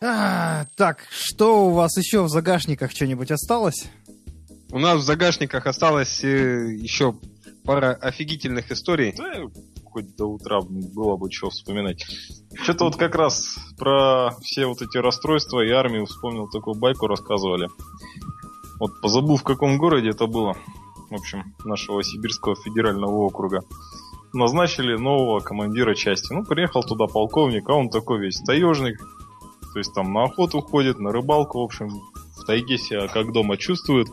А, так, что у вас еще в загашниках что-нибудь осталось? У нас в загашниках осталось э, еще пара офигительных историй. Да, хоть до утра было бы что вспоминать. Что-то вот как раз про все вот эти расстройства и армию вспомнил, такую байку рассказывали. Вот позабыл, в каком городе это было. В общем, нашего Сибирского федерального округа. Назначили нового командира части. Ну, приехал туда полковник, а он такой весь таежник. То есть там на охоту ходит, на рыбалку, в общем, в тайге себя как дома чувствует.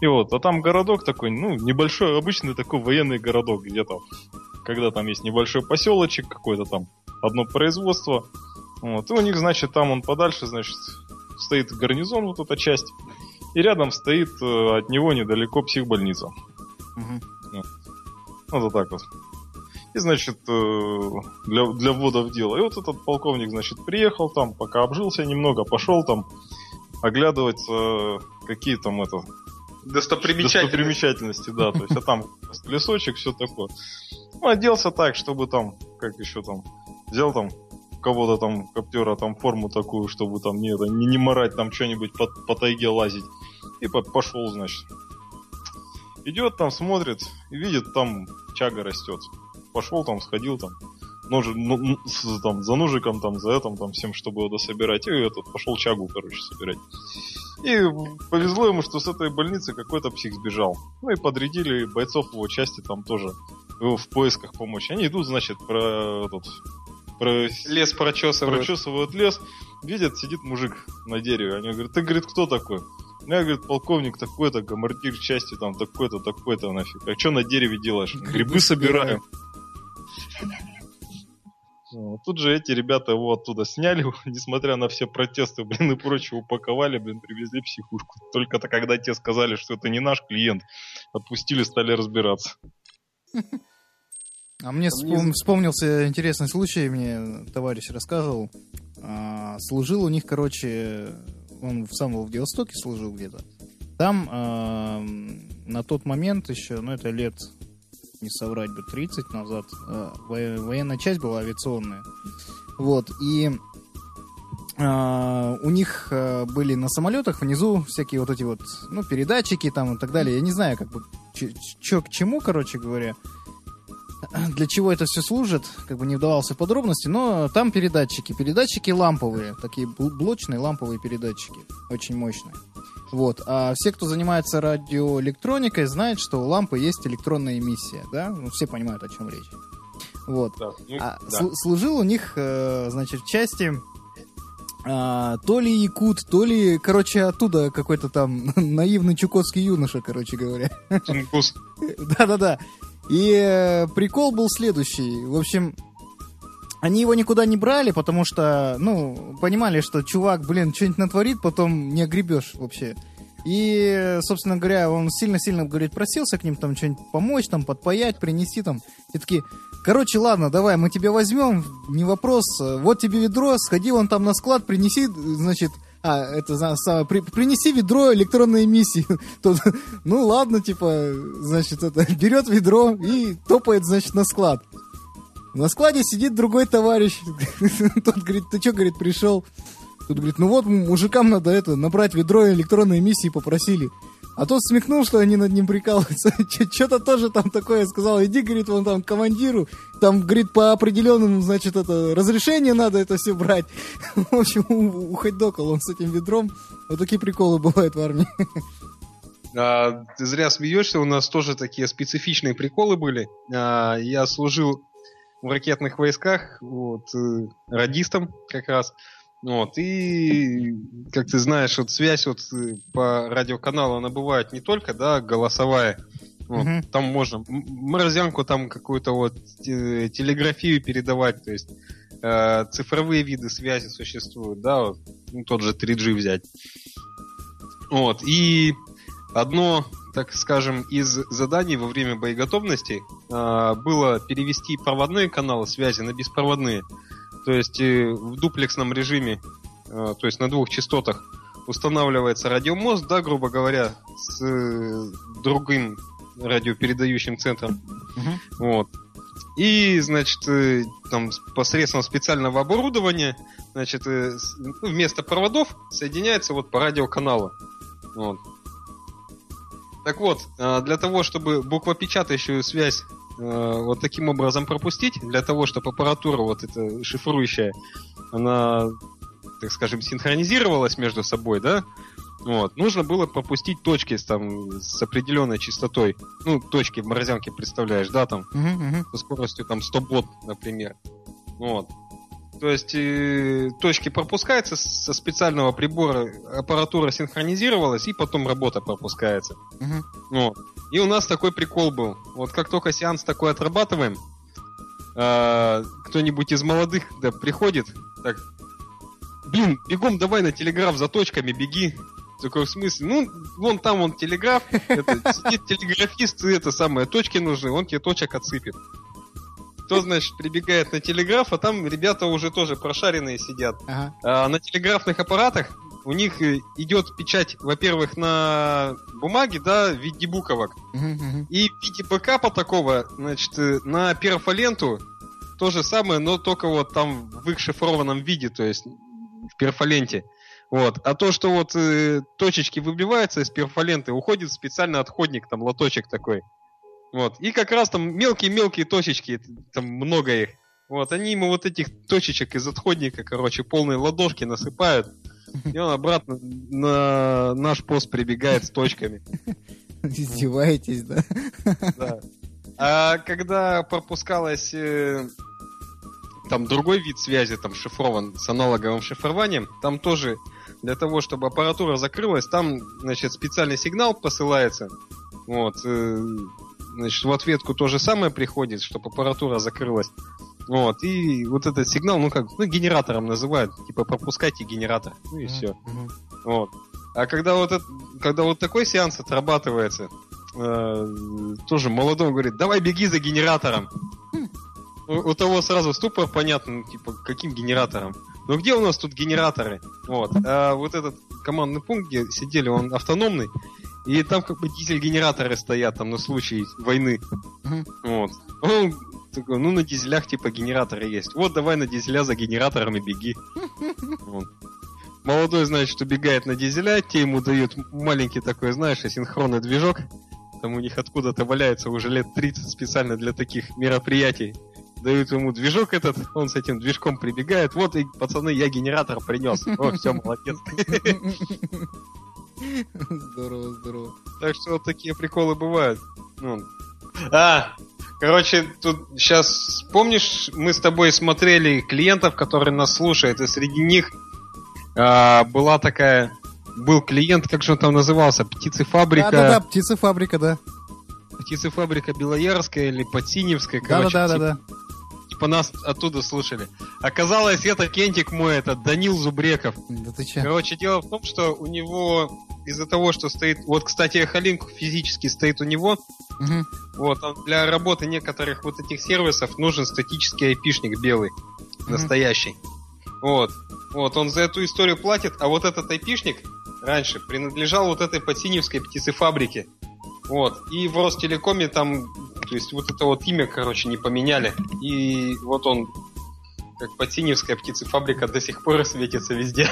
И вот, а там городок такой, ну, небольшой, обычный такой военный городок где-то. Когда там есть небольшой поселочек какой-то там, одно производство. Вот, и у них, значит, там он подальше, значит, стоит гарнизон, вот эта часть. И рядом стоит э, от него недалеко психбольница. Мгм. Ну, Вот так вот. И, значит, э, для, для ввода в дело. И вот этот полковник, значит, приехал там, пока обжился немного, пошел там оглядывать, э, какие там это, достопримечательности, да. То есть, а там лесочек, все такое. Ну, оделся так, чтобы там, как еще там, взял там кого-то там коптера там форму такую, чтобы там не, это, не, не морать там что-нибудь по, по тайге лазить. И по- пошел, значит. Идет там, смотрит, видит, там чага растет. Пошел там, сходил там, нож, ну, ну, с- там, за ножиком, там, за этим, там, всем, чтобы его дособирать. И этот пошел чагу, короче, собирать. И повезло ему, что с этой больницы какой-то псих сбежал. Ну и подрядили бойцов его части там тоже в поисках помочи. Они идут, значит, про этот про Лес прочесывают. прочесывают лес, видят, сидит мужик на дереве. Они говорят, ты, говорит, кто такой? Я, говорит, полковник такой-то, командир части там такой-то, такой-то нафиг. А что на дереве делаешь? Грибы собираем. Тут же эти ребята его оттуда сняли, несмотря на все протесты, блин, и прочее, упаковали, блин, привезли в психушку. Только-то когда те сказали, что это не наш клиент, отпустили, стали разбираться. А мне вспом- вспомнился интересный случай, мне товарищ рассказывал. А, служил у них, короче, он в самом Владивостоке служил где-то. Там а, на тот момент еще, ну это лет, не соврать бы, 30 назад, во- военная часть была авиационная. Вот, и а, у них а, были на самолетах внизу всякие вот эти вот, ну, передатчики там и так далее. Я не знаю, как бы, что к чему, короче говоря для чего это все служит, как бы не вдавался в подробности, но там передатчики. Передатчики ламповые, такие бл- блочные ламповые передатчики, очень мощные. Вот. А все, кто занимается радиоэлектроникой, знают, что у лампы есть электронная эмиссия, да? Ну, все понимают, о чем речь. Вот. Да, ну, А да. сл- служил у них, э, значит, в части а, то ли якут, то ли, короче, оттуда какой-то там наивный чукотский юноша, короче говоря. Да-да-да. И э, прикол был следующий. В общем, они его никуда не брали, потому что, ну, понимали, что чувак, блин, что-нибудь натворит, потом не огребешь вообще. И, собственно говоря, он сильно-сильно, говорит, просился к ним там что-нибудь помочь, там, подпаять, принести там. И такие, короче, ладно, давай, мы тебя возьмем, не вопрос, вот тебе ведро, сходи вон там на склад, принеси, значит, а, это самое, при- принеси ведро электронной эмиссии. Тот, ну ладно, типа, значит, это, берет ведро и топает, значит, на склад. На складе сидит другой товарищ. Тот говорит, ты что, говорит, пришел? Тут говорит, ну вот мужикам надо это, набрать ведро электронной эмиссии попросили. А тот смехнул, что они над ним прикалываются. Что-то тоже там такое сказал. Иди, говорит, вон там к командиру. Там, говорит, по определенному, значит, это разрешение надо это все брать. В общем, у- уходокал он с этим ведром. Вот такие приколы бывают в армии. А, ты зря смеешься, у нас тоже такие специфичные приколы были. А, я служил в ракетных войсках, вот, э, радистом как раз. Вот, и, как ты знаешь, вот связь вот э, по радиоканалу, она бывает не только, да, голосовая, Вот, Мгм. Там можно морозянку, там какую-то вот те- телеграфию передавать, то есть э, цифровые виды связи существуют, да, вот, ну, тот же 3G взять. Вот, и одно, так скажем, из заданий во время боеготовности э, было перевести проводные каналы связи на беспроводные. То есть э, в дуплексном режиме, э, то есть на двух частотах, устанавливается радиомост, да, грубо говоря, с э, другим радиопередающим центром. Мгм. Вот. И, значит, э, там посредством специального оборудования, значит, ну, вместо проводов соединяется вот по радиоканалу. Вот. Так вот, э, для того, чтобы буквопечатающую связь э, вот таким образом пропустить, для того, чтобы аппаратура вот эта шифрующая, она, так скажем, синхронизировалась между собой, да, вот, нужно было пропустить точки с, там, с определенной частотой. Ну, точки в морозянке представляешь, да, там, Мгм, мгм. со скоростью там 100 бот, например. Вот. То есть э, точки пропускаются со специального прибора, аппаратура синхронизировалась, и потом работа пропускается. Мгм. Вот. И у нас такой прикол был. Вот как только сеанс такой отрабатываем, а, кто-нибудь из молодых да, приходит, так, блин, бегом давай на телеграф за точками, беги. Такой в смысле, ну, вон там он телеграф, это, сидит телеграфист, и это самое, точки нужны, он тебе точек отсыпет. Кто, значит, прибегает на телеграф, а там ребята уже тоже прошаренные сидят. Ага. А, на телеграфных аппаратах у них э, идет печать, во-первых, на бумаге, да, в виде буковок. И в виде бэкапа такого, значит, э, на перфоленту то же самое, но только вот там в их шифрованном виде, то есть в перфоленте. Вот. А то, что вот э, точечки выбиваются из перфоленты, уходит в специальный отходник, там лоточек такой. Вот. И как раз там мелкие-мелкие точечки, там много их. Вот, они ему вот этих точечек из отходника, короче, полные ладошки насыпают. И он обратно на наш пост прибегает с точками. Издеваетесь, да? Да. А когда пропускалось э, там другой вид связи, там шифрован с аналоговым шифрованием, там тоже для того, чтобы аппаратура закрылась, там, значит, специальный сигнал посылается. Вот. э, значит, в ответку то же самое приходит, чтобы аппаратура закрылась. Вот. И вот этот сигнал, ну как, ну генератором называют. Типа пропускайте генератор. Ну и все. Мгм. Вот. А когда вот, это, когда вот такой сеанс отрабатывается, э, тоже молодой говорит, давай беги за генератором. У, у того сразу ступор понятно, ну, типа, каким генератором? Ну где у нас тут генераторы? Вот. А вот этот командный пункт, где сидели, он автономный, и там как бы дизель-генераторы стоят там на случай войны. Мгм. Вот. Он такой, ну на дизелях типа генераторы есть. Вот давай на дизеля за генераторами беги. Вот. Молодой, значит, убегает на дизеля, те ему дают маленький такой, знаешь, асинхронный движок. Там у них откуда-то валяется уже лет 30 специально для таких мероприятий. Дают ему движок этот, он с этим движком прибегает. Вот, и, пацаны, я генератор принес. О, все, молодец. Здорово, здорово. Так что вот такие приколы бывают. Ну. А, короче, тут сейчас, помнишь, мы с тобой смотрели клиентов, которые нас слушают, и среди них а, была такая, был клиент, как же он там назывался, птицефабрика, Да-да-да, птицефабрика, да. птицефабрика Белоярская или Подсиневская, короче, Да-да-да-да. типа, типа нас оттуда слушали. Оказалось, это кентик мой, это Данил Зубреков. Да ты че? Короче, дело в том, что у него из-за того, что стоит... Вот, кстати, Эхолинк физически стоит у него. Мгм. Вот, он для работы некоторых вот этих сервисов нужен статический айпишник белый. Мгм. Настоящий. Вот. Вот, он за эту историю платит, а вот этот айпишник раньше принадлежал вот этой подсиневской птицефабрике. Вот. И в Ростелекоме там, то есть вот это вот имя, короче, не поменяли. И вот он, как подсиневская птицефабрика, до сих пор светится везде.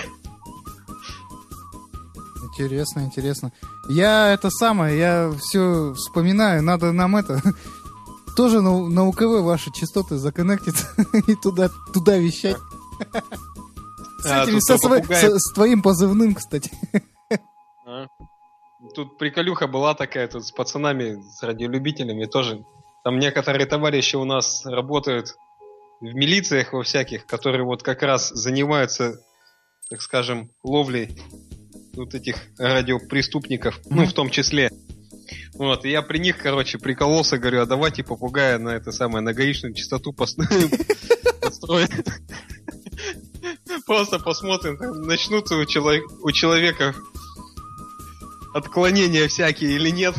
Интересно, интересно. Я это самое, я все вспоминаю, надо нам это тоже на, на УКВ ваши частоты законнектить и туда, туда вещать. С, А, этими- тут со с- с твоим позывным, кстати. А. Тут приколюха была такая, тут с пацанами, с радиолюбителями тоже. Там некоторые товарищи у нас работают в милициях во всяких, которые вот как раз занимаются, так скажем, ловлей вот этих радиопреступников, ну, Мгм. в том числе. Вот, и я при них, короче, прикололся, говорю, а давайте попугая на это самое, на гаишную частоту пос- построим. Просто посмотрим, начнутся у человека отклонения всякие или нет.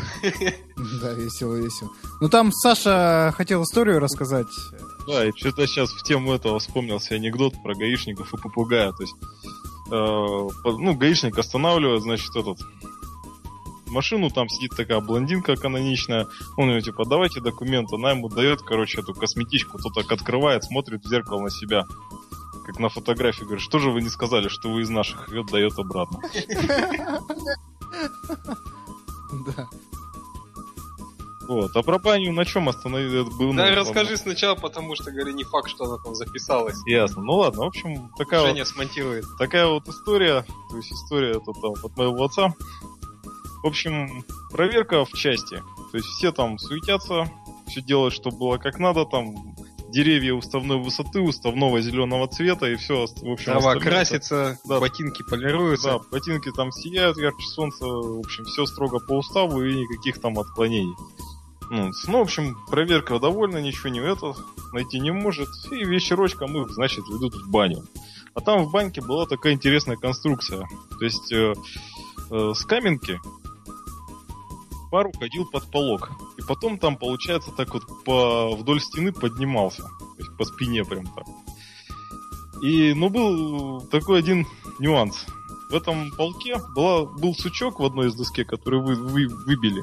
Да, весело, весело. Ну там Саша хотел историю рассказать. Да, и что-то сейчас в тему этого вспомнился анекдот про гаишников и попугая. То есть, э, ну, гаишник останавливает, значит, этот машину, там сидит такая блондинка каноничная, он ее типа, давайте документы, она ему дает, короче, эту косметичку, тот так открывает, смотрит в зеркало на себя, как на фотографии, говорит, что же вы не сказали, что вы из наших, и отдает обратно. Да. Вот, а про баню на чем остановили? Был, ну, Да, расскажи сначала, потому что, говорю, не факт, что она там записалась. Ясно. Ну ладно, в общем, такая вот Женя смонтирует. такая вот история, то есть история это там от моего отца. В общем, проверка в части. То есть все там суетятся, все делают, чтобы было как надо, там деревья уставной высоты, уставного зеленого цвета и все, в общем, Трава красится, Да. ботинки полируются. Да, ботинки там сияют ярче солнца, в общем, все строго по уставу и никаких там отклонений. Ну, ну, в общем, проверка довольна, ничего не это, найти не может. И вечерочком их, значит, ведут в баню. А там в баньке была такая интересная конструкция. То есть э, э, с каменки пар уходил под полок. И потом там, получается, так вот по, вдоль стены поднимался. То есть по спине прям так. И, ну, был такой один нюанс. В этом полке была, был сучок в одной из доске, который вы, вы выбили.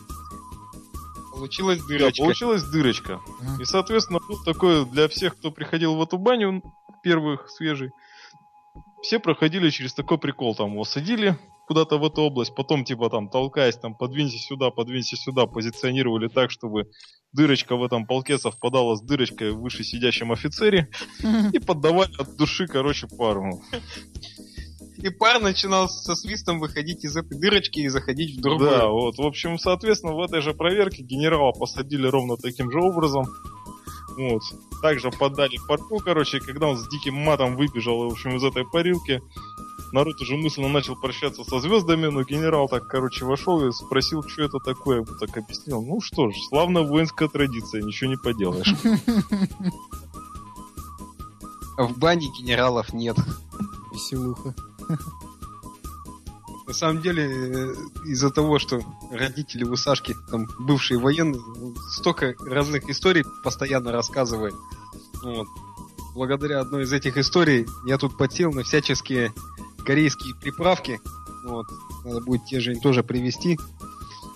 Получилась Да, дырочка. получилась дырочка. И, соответственно, был такой для всех, кто приходил в эту баню, первых, свежий, все проходили через такой прикол. Там его садили куда-то в эту область, потом, типа, там, толкаясь, там, подвинься сюда, подвинься сюда, позиционировали так, чтобы дырочка в этом полке совпадала с дырочкой в выше сидящем офицере и поддавали от души, короче, пару. И пар начинал со свистом выходить из этой дырочки и заходить в другую. Да, вот, в общем, соответственно, в этой же проверке генерала посадили ровно таким же образом. Вот. Также подали парку, короче, когда он с диким матом выбежал, в общем, из этой парилки, народ уже мысленно начал прощаться со звездами, но генерал так, короче, вошел и спросил, что это такое, ему так объяснил. Ну что ж, славная воинская традиция, ничего не поделаешь. А в бане генералов нет. Веселуха. На самом деле, э, из-за того, что родители у Сашки, там, бывшие военные, столько разных историй постоянно рассказывают. Вот. Благодаря одной из этих историй я тут подсел на всяческие корейские приправки. Вот. Надо будет те же тоже привезти.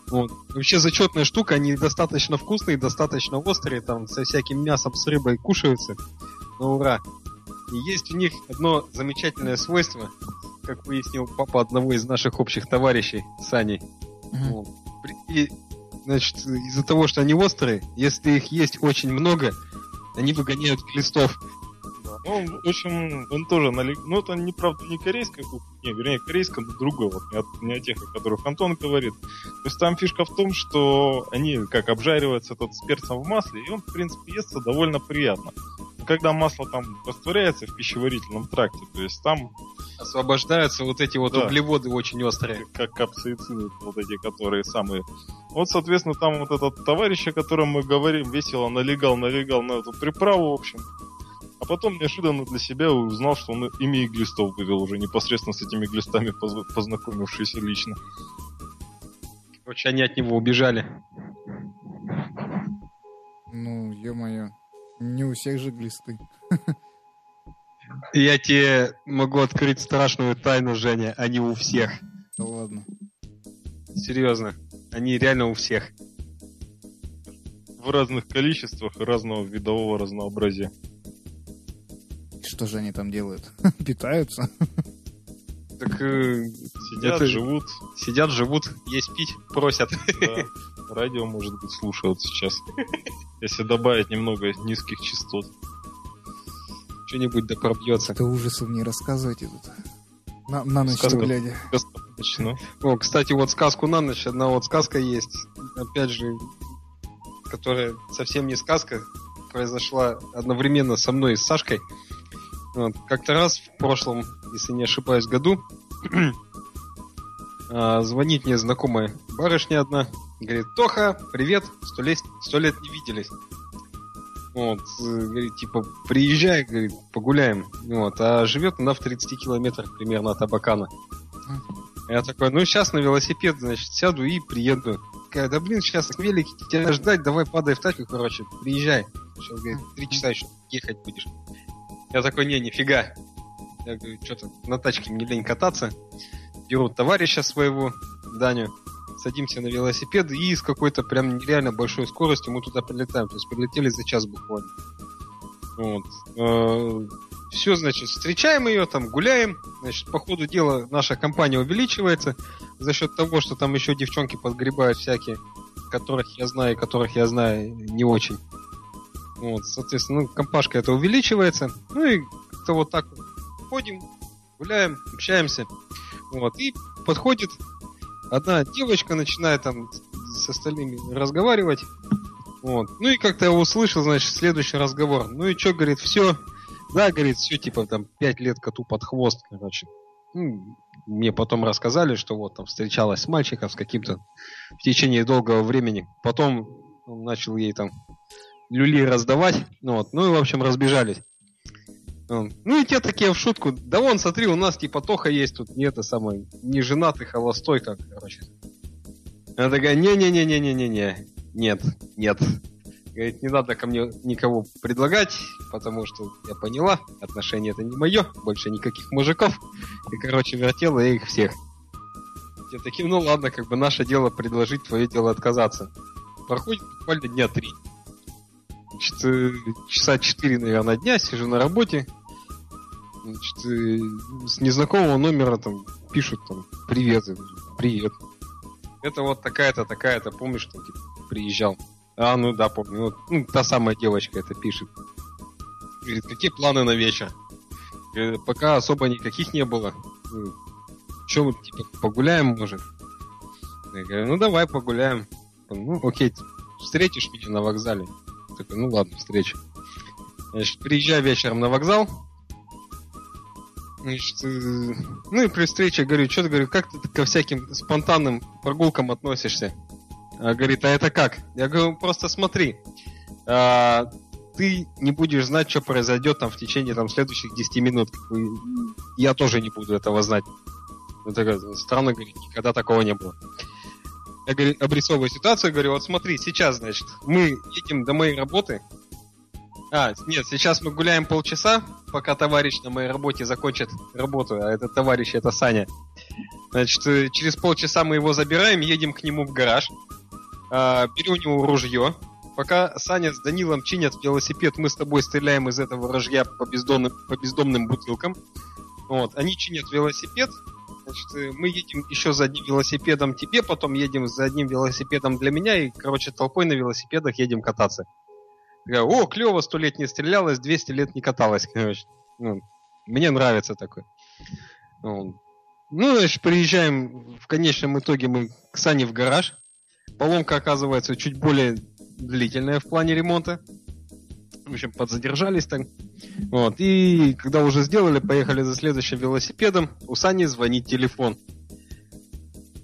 Вот. Вообще зачетная штука, они достаточно вкусные, достаточно острые, там со всяким мясом с рыбой кушаются. На ура. И есть у них одно замечательное свойство, как выяснил папа одного из наших общих товарищей, Сани. Вот. И, значит, из-за того, что они острые, если их есть очень много, они выгоняют глистов. Ну, в общем, он тоже налег... Ну, это, не, правда, не корейская кухня, не, вернее, корейская, но другой, вот, не, от- не о тех, о которых Антон говорит. То есть там фишка в том, что они, как обжариваются этот с перцем в масле, и он, в принципе, естся довольно приятно. Но когда масло там растворяется в пищеварительном тракте, то есть там, Освобождаются вот эти вот Да. углеводы очень острые. как капсаициды, вот эти, которые самые... Вот, соответственно, там вот этот товарищ, о котором мы говорим, весело налегал, налегал на эту приправу, в общем. А потом неожиданно для себя узнал, что он ими и глистов вывел уже непосредственно с этими глистами, поз- познакомившись лично. Короче, они от него убежали. Ну, ё-моё. Не у всех же глисты. Я тебе могу открыть страшную тайну, Женя. Они у всех. Да ладно. Серьезно. Они реально у всех. В разных количествах и разного видового разнообразия. Что же они там делают? Питаются? Так э, Сидят, Это- живут, сидят, живут, есть пить, просят. да. Радио, может быть, слушают сейчас. Если добавить немного низких частот. Что-нибудь да пробьется. Это ужасов не рассказывайте тут. На, на ночь Сказка. глядя. Достаточно. О, кстати, вот сказку на ночь, одна вот сказка есть, опять же, которая совсем не сказка, произошла одновременно со мной и с Сашкой. Вот. Как-то раз в прошлом, если не ошибаюсь, году а, звонит мне знакомая барышня одна, Говорит, Тоха, привет, сто лет, сто лет не виделись. Вот, э, говорит, типа, приезжай, говорит, погуляем. Вот, а живет она в 30 километрах примерно от Абакана. Я такой, ну сейчас на велосипед, значит, сяду и приеду. Такая, да блин, сейчас на велике тебя ждать, давай падай в тачку, короче, приезжай. Сейчас, говорит, три часа еще ехать будешь. Я такой, не, нифига. Я говорю, что-то на тачке мне лень кататься. Беру товарища своего, Даню, садимся на велосипед и с какой-то прям нереально большой скоростью мы туда прилетаем. То есть прилетели за час буквально. Вот. Все, значит, встречаем ее, там гуляем. Значит, по ходу дела наша компания увеличивается за счет того, что там еще девчонки подгребают всякие, которых я знаю которых я знаю не очень. Вот, соответственно, ну, компашка это увеличивается. Ну и как-то вот так ходим, гуляем, общаемся. Вот, и подходит одна девочка, начинает там с остальными разговаривать. Вот. Ну и как-то я услышал, значит, следующий разговор. Ну и что, говорит, все. Да, говорит, все, типа, там, пять лет коту под хвост, короче. Ну, мне потом рассказали, что вот там встречалась с мальчиком, с каким-то в течение долгого времени. Потом он начал ей там люли раздавать. Ну, вот. ну и, в общем, разбежались. Он, Ну и те такие в шутку, да вон, смотри, у нас типа Тоха есть тут, не это самое, не женатый, холостой, как, короче. Она такая, не-не-не-не-не-не-не, нет, нет. Говорит, не надо ко мне никого предлагать, потому что я поняла, отношения это не мое, больше никаких мужиков. И, короче, вертела я их всех. Я таким, ну ладно, как бы наше дело предложить, твое дело отказаться. Проходит буквально дня три. Э, часа четыре, наверное, дня сижу на работе. Значит, э, с незнакомого номера там пишут там привет, привет. Это вот такая-то, такая-то, помнишь, там типа, приезжал. А, ну да, помню. Вот, ну, та самая девочка это пишет. Говорит, какие планы на вечер? Говорит, пока особо никаких не было. Че, вот, типа, погуляем, может? Я говорю, ну давай погуляем. Ну, окей, встретишь меня на вокзале? Такой, ну ладно, встреча. Значит, приезжаю вечером на вокзал. Значит, э, ну и при встрече говорю, что ты говорю, как ты ко всяким спонтанным прогулкам относишься? А, говорит, а это как? Я говорю, просто смотри, а, ты не будешь знать, что произойдет там в течение там следующих 10 минут. Я тоже не буду этого знать. Ну, странно говорит, никогда такого не было. Я обрисовываю ситуацию, говорю, вот смотри, сейчас, значит, мы едем до моей работы. А, нет, сейчас мы гуляем полчаса, пока товарищ на моей работе закончит работу, а этот товарищ это Саня. Значит, э, через полчаса мы его забираем, едем к нему в гараж, а, берем у него ружье. Пока Саня с Данилом чинят велосипед, мы с тобой стреляем из этого ружья по бездомным, по бездомным бутылкам. Вот, они чинят велосипед, Значит, э, мы едем еще за одним велосипедом тебе, потом едем за одним велосипедом для меня, и, короче, толпой на велосипедах едем кататься. Такая, О, клево, сто лет не стрелялась, 200 лет не каталась, короче. Ну, мне нравится такое. Ну, значит, приезжаем, в конечном итоге мы к Сане в гараж. Поломка оказывается чуть более длительная в плане ремонта. В общем, подзадержались так. Вот. И когда уже сделали, поехали за следующим велосипедом. У Сани звонит телефон.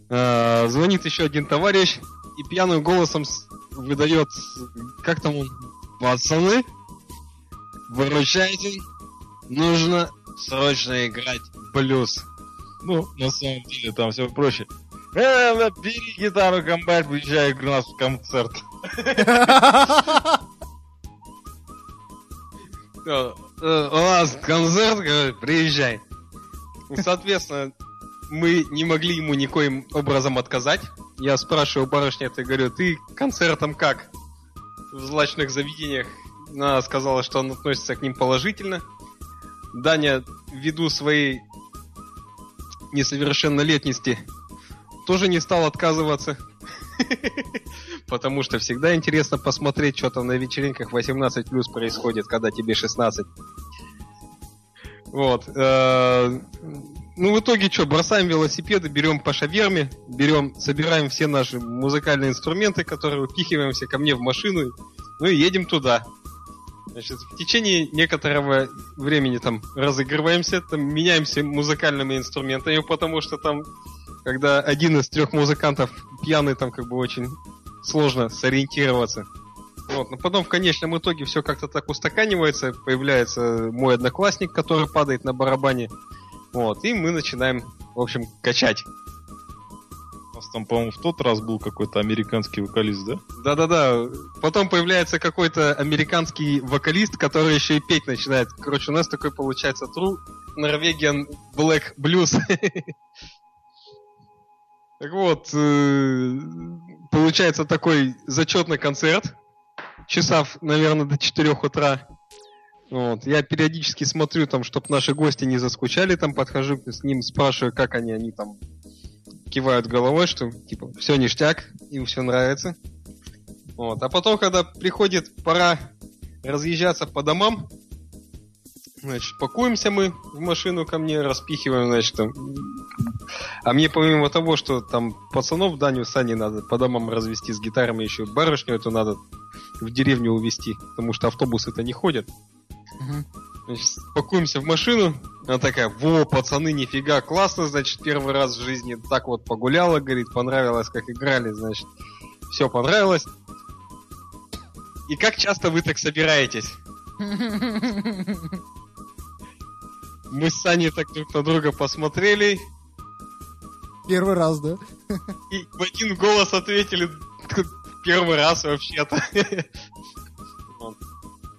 А, звонит еще один товарищ и пьяным голосом выдает, как там он, пацаны, выручайте, нужно срочно играть блюз. Ну, на самом деле там все проще. Э, бери гитару, комбайт, приезжай к нас концерт. Э, у нас концерт, говорит, приезжай. Соответственно, мы не могли ему никоим образом отказать. Я спрашиваю барышня, ты говорю, ты концертом как? В злачных заведениях. Она сказала, что он относится к ним положительно. Даня, ввиду своей несовершеннолетности, тоже не стал отказываться. Потому что всегда интересно посмотреть, что там на вечеринках 18 плюс происходит, когда тебе 16. Вот. Э, ну, в итоге что, бросаем велосипеды, берем по шаверме, берем, собираем все наши музыкальные инструменты, которые упихиваем все ко мне в машину, ну и едем туда. Значит, в течение некоторого времени там разыгрываемся, там меняемся музыкальными инструментами, потому что там когда один из трех музыкантов пьяный, там как бы очень сложно сориентироваться. Вот, но потом в конечном итоге все как-то так устаканивается, появляется мой одноклассник, который падает на барабане. Вот, и мы начинаем, в общем, качать. У нас там, по-моему, в тот раз был какой-то американский вокалист, да? Да-да-да. Потом появляется какой-то американский вокалист, который еще и петь начинает. Короче, у нас такой получается True Norwegian Black Blues. Так вот, э, получается такой зачетный концерт. Часов, наверное, до 4 утра. Вот. Я периодически смотрю, там, чтобы наши гости не заскучали, там подхожу с ним, спрашиваю, как они, они там кивают головой, что типа все ништяк, им все нравится. Вот. А потом, когда приходит пора разъезжаться по домам, значит, пакуемся мы в машину ко мне, распихиваем, значит, там. А мне помимо того, что там пацанов Даню Сани надо по домам развести с гитарами, еще барышню эту надо в деревню увезти, потому что автобусы-то не ходят. Мгм. Значит, пакуемся в машину. Она такая, во, пацаны, нифига, классно, значит, первый раз в жизни так вот погуляла, говорит, понравилось, как играли, значит, все понравилось. И как часто вы так собираетесь? Мы с Саней так друг на друга посмотрели Первый раз, да? и в один голос ответили первый раз вообще-то.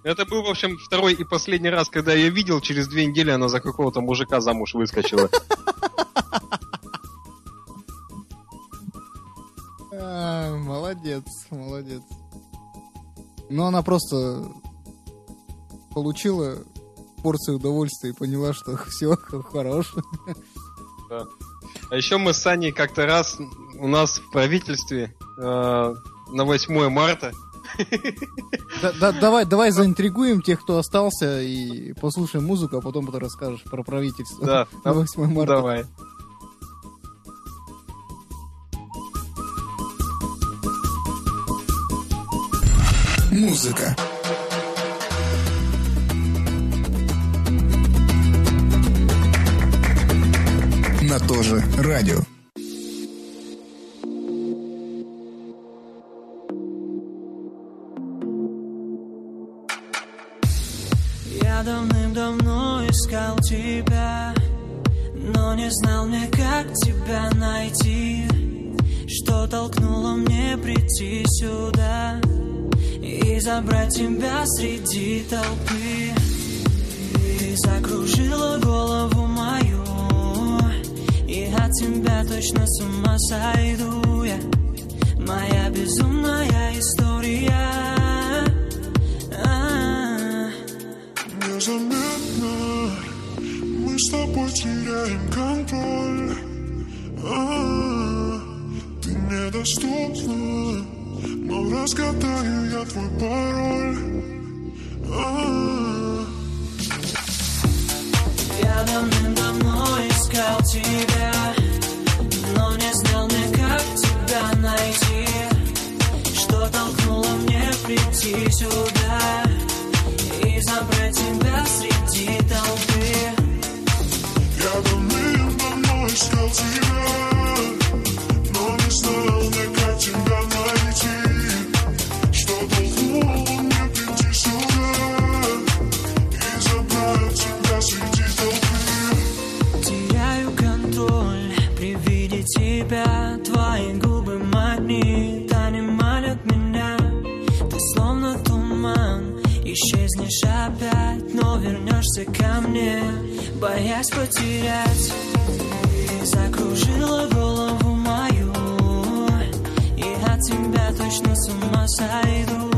Это был, в общем, второй и последний раз, когда я видел. Через две недели она за какого-то мужика замуж выскочила. А, молодец, молодец. Ну, она просто получила порцию удовольствия и поняла, что все хорош. А еще мы с Саней как-то раз у нас в правительстве э, на 8 марта Да- да- давай, давай заинтригуем тех, кто остался, и послушаем музыку, а потом ты расскажешь про правительство. Да, На 8 марта. давай. Музыка. На то же радио. Я давным-давно искал тебя, но не знал мне, как тебя найти. Что толкнуло мне прийти сюда и забрать тебя среди толпы. Ты закружила голову мою, тебя точно с ума сойду я. Моя безумная история. Незаметно мы с тобой теряем контроль А, Ты недоступна, но разгадаю я твой пароль А, Я давным-давно искал тебя, прийти сюда вернешься ко мне, боясь потерять. Закружила голову мою И от тебя точно с ума сойду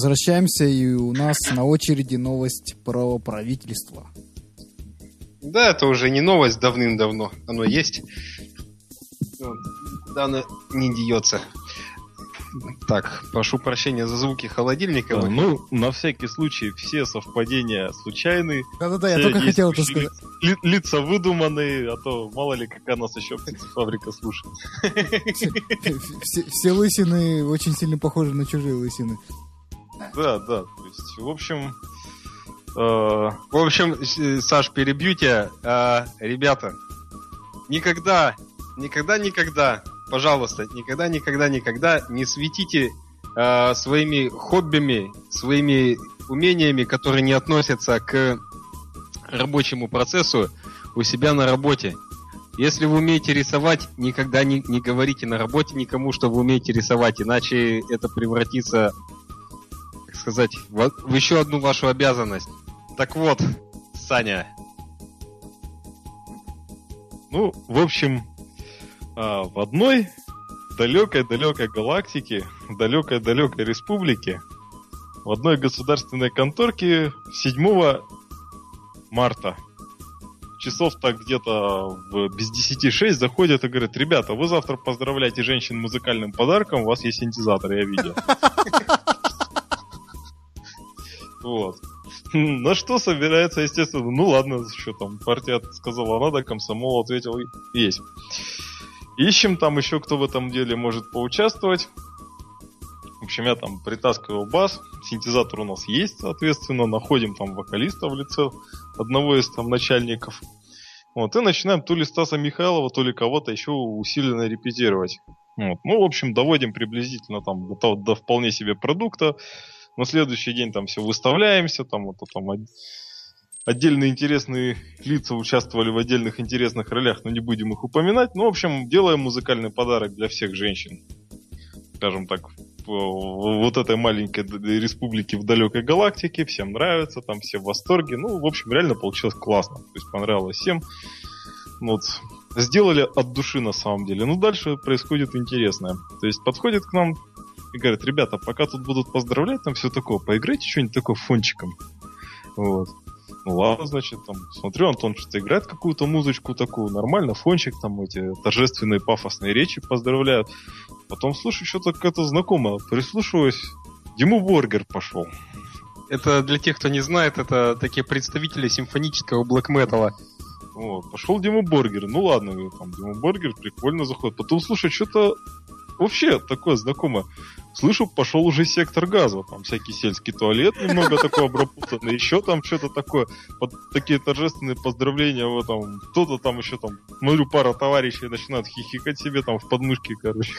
возвращаемся, и у нас на очереди новость про правительство. Да, это уже не новость давным-давно. Оно есть. Вот. Куда оно не деется. Так, прошу прощения за звуки холодильника. Да, ну, на всякий случай, все совпадения случайны. Да-да-да, я Все только хотел это сказать. ли- лица выдуманные, а то мало ли какая нас еще фабрика слушает. Все, все лысины очень сильно похожи на чужие лысины. Да, да. То есть, в общем, э, В общем, с- Саш, перебью тебя. А, ребята, никогда, никогда, никогда, пожалуйста, никогда, никогда, никогда не светите своими хоббими, своими умениями, которые не относятся к рабочему процессу у себя на работе. Если вы умеете рисовать, никогда не, не говорите на работе никому, что вы умеете рисовать, иначе это превратится, сказать, в, в еще одну вашу обязанность. Так вот, Саня, ну, в общем, а, в одной далекой-далекой галактике, в далекой-далекой республике, в одной государственной конторке 7 марта часов так где-то в без 10 6 заходят и говорят, ребята, вы завтра поздравляйте женщин музыкальным подарком, у вас есть синтезатор, я видел. Вот. На что собирается, естественно, ну ладно, что там, партия сказала надо, комсомол ответил, есть. Ищем там еще, кто в этом деле может поучаствовать. В общем, я там притаскивал бас, синтезатор у нас есть, соответственно, находим там вокалиста в лице одного из там начальников. Вот, и начинаем то ли Стаса Михайлова, то ли кого-то еще усиленно репетировать. Вот. Ну, в общем, доводим приблизительно там до, до вполне себе продукта. На следующий день там все выставляемся, там вот там отдельные интересные лица участвовали в отдельных интересных ролях, но не будем их упоминать. Ну, в общем, делаем музыкальный подарок для всех женщин. Скажем так, вот этой маленькой республике в далекой галактике. Всем нравится, там все в восторге. Ну, в общем, реально получилось классно. То есть понравилось всем. Ну, Вот. Сделали от души на самом деле. Ну, дальше происходит интересное. То есть подходит к нам и говорят, ребята, пока тут будут поздравлять, там все такое, поиграйте что-нибудь такое фончиком. Вот. Ну ладно, значит, там, смотрю, Антон что-то играет какую-то музычку такую, нормально, фончик, там эти торжественные пафосные речи поздравляют. Потом, слушай, что-то какое-то знакомое, прислушиваюсь, Диму Боргер пошел. это для тех, кто не знает, это такие представители симфонического блэк-металла. Вот, пошел Дима Боргер. Ну ладно, говорю, там Дима Боргер прикольно заходит. Потом, слушай, что-то вообще такое знакомое. Слышу, пошел уже сектор газа. Там всякий сельский туалет немного такой обработанный. Еще там что-то такое. Под такие торжественные поздравления. Вот там кто-то там еще там, смотрю, пара товарищей начинают хихикать себе там в подмышке, короче.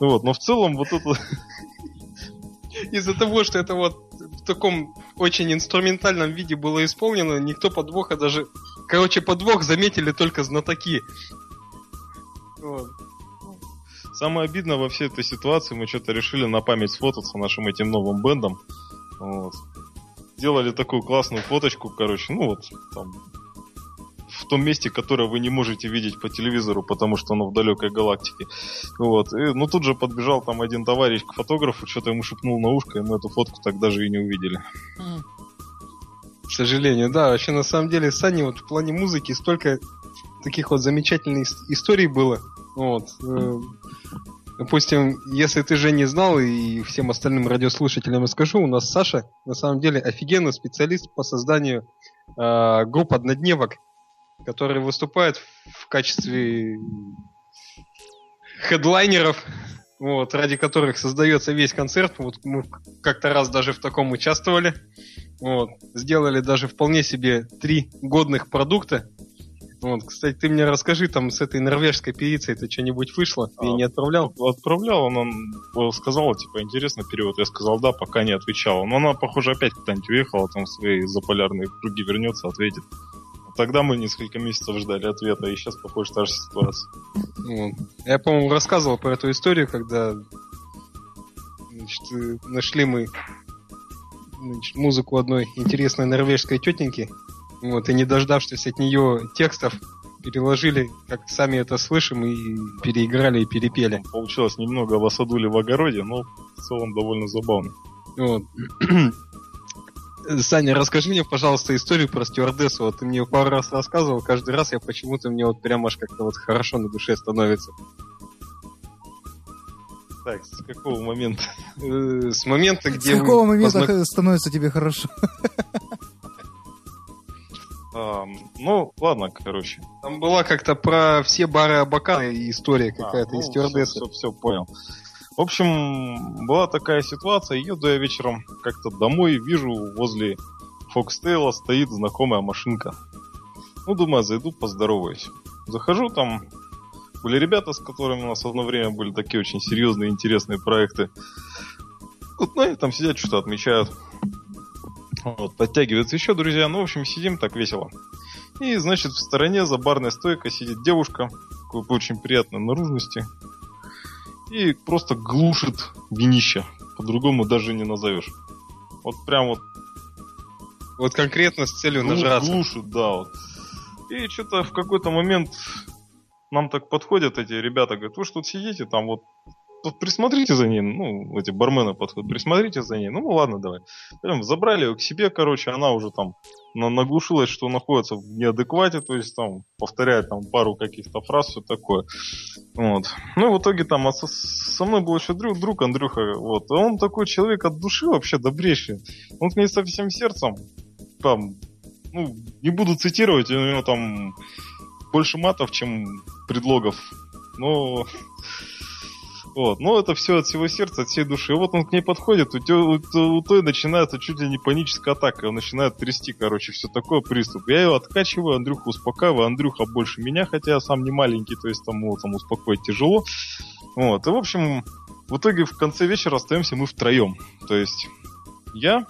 Вот, но в целом вот это... Из-за того, что это вот в таком очень инструментальном виде было исполнено, никто подвоха даже... Короче, подвох заметили только знатоки. Вот. Самое обидное во всей этой ситуации, мы что-то решили на память сфотаться нашим этим новым бендом. Вот. Сделали такую классную фоточку, короче, ну вот, там, в том месте, которое вы не можете видеть по телевизору, потому что оно в далекой галактике. Вот. И, ну тут же подбежал там один товарищ к фотографу, что-то ему шепнул на ушко, и мы эту фотку так даже и не увидели. К сожалению, да. Вообще, на самом деле, Сани вот в плане музыки столько таких вот замечательных ис- историй было. Вот. э, Допустим, если ты же не знал, и всем остальным радиослушателям расскажу, у нас Саша, на самом деле, офигенный специалист по созданию э, групп однодневок, которые выступают в качестве хедлайнеров, вот, ради которых создается весь концерт. Вот мы как-то раз даже в таком участвовали. Вот. Сделали даже вполне себе три годных продукта. Вот, кстати, ты мне расскажи, там с этой норвежской певицей это что-нибудь вышло? Ты А, не отправлял? Отправлял, она э, сказала, типа, интересно перевод. Я сказал, да, пока не отвечала. Но она, похоже, опять куда-нибудь уехала, там в свои заполярные круги вернется, ответит. Тогда мы несколько месяцев ждали ответа, и сейчас, похоже, та же ситуация. Вот. Я, по-моему, рассказывал про эту историю, когда значит, э, нашли мы значит, музыку одной интересной норвежской тетеньки. Вот, и не дождавшись от нее текстов переложили, как сами это слышим, и переиграли и перепели. Получилось немного в осадуле в огороде, но в целом довольно забавно. Вот. Саня, расскажи мне, пожалуйста, историю про стюардессу. Вот ты мне пару раз рассказывал, каждый раз я почему-то мне вот прям аж как-то вот хорошо на душе становится. Так, с какого момента? Э, С момента, С где вы какого момента познак- становится тебе хорошо? А, ну, ладно, короче. Там была как-то про все бары Абакана и история какая-то А, из ну, стюардессы. Все, все, понял. В общем, была такая ситуация, еду я вечером как-то домой, вижу возле Фокстейла стоит знакомая машинка. Ну, думаю, зайду, поздороваюсь. Захожу, там были ребята, с которыми у нас одно время были такие очень серьезные, интересные проекты. Вот, ну, они там сидят, что-то отмечают. Вот, подтягиваются еще друзья. Ну, в общем, сидим так весело. И, значит, в стороне за барной стойкой сидит девушка, очень приятной наружности. И просто глушит винище. По-другому даже не назовешь. Вот прям вот Вот конкретно с целью Глу- нажраться. Глушит, да. Вот. И что-то в какой-то момент нам так подходят эти ребята, говорят, вы что тут сидите, там вот присмотрите за ней, ну, эти бармены подходят, присмотрите за ней. Ну, ладно, давай. Прям забрали ее к себе, короче, она уже там на- наглушилась, что находится в неадеквате, то есть там повторяет там пару каких-то фраз, все такое. Вот. Ну, в итоге там а со, со мной был еще друг, друг Андрюха, вот. Он такой человек от души вообще добрейший. Он к ней со всем сердцем там, ну, не буду цитировать, у него там больше матов, чем предлогов. Но вот, но это все от всего сердца, от всей души. И вот он к ней подходит, у, у у той начинается чуть ли не паническая атака, он начинает трясти, короче, все такое, приступ. Я его откачиваю, Андрюху успокаиваю, Андрюха больше меня, хотя я сам не маленький, то есть там его там успокоить тяжело. Вот, и в общем, в итоге в конце вечера остаемся мы втроем. То есть я,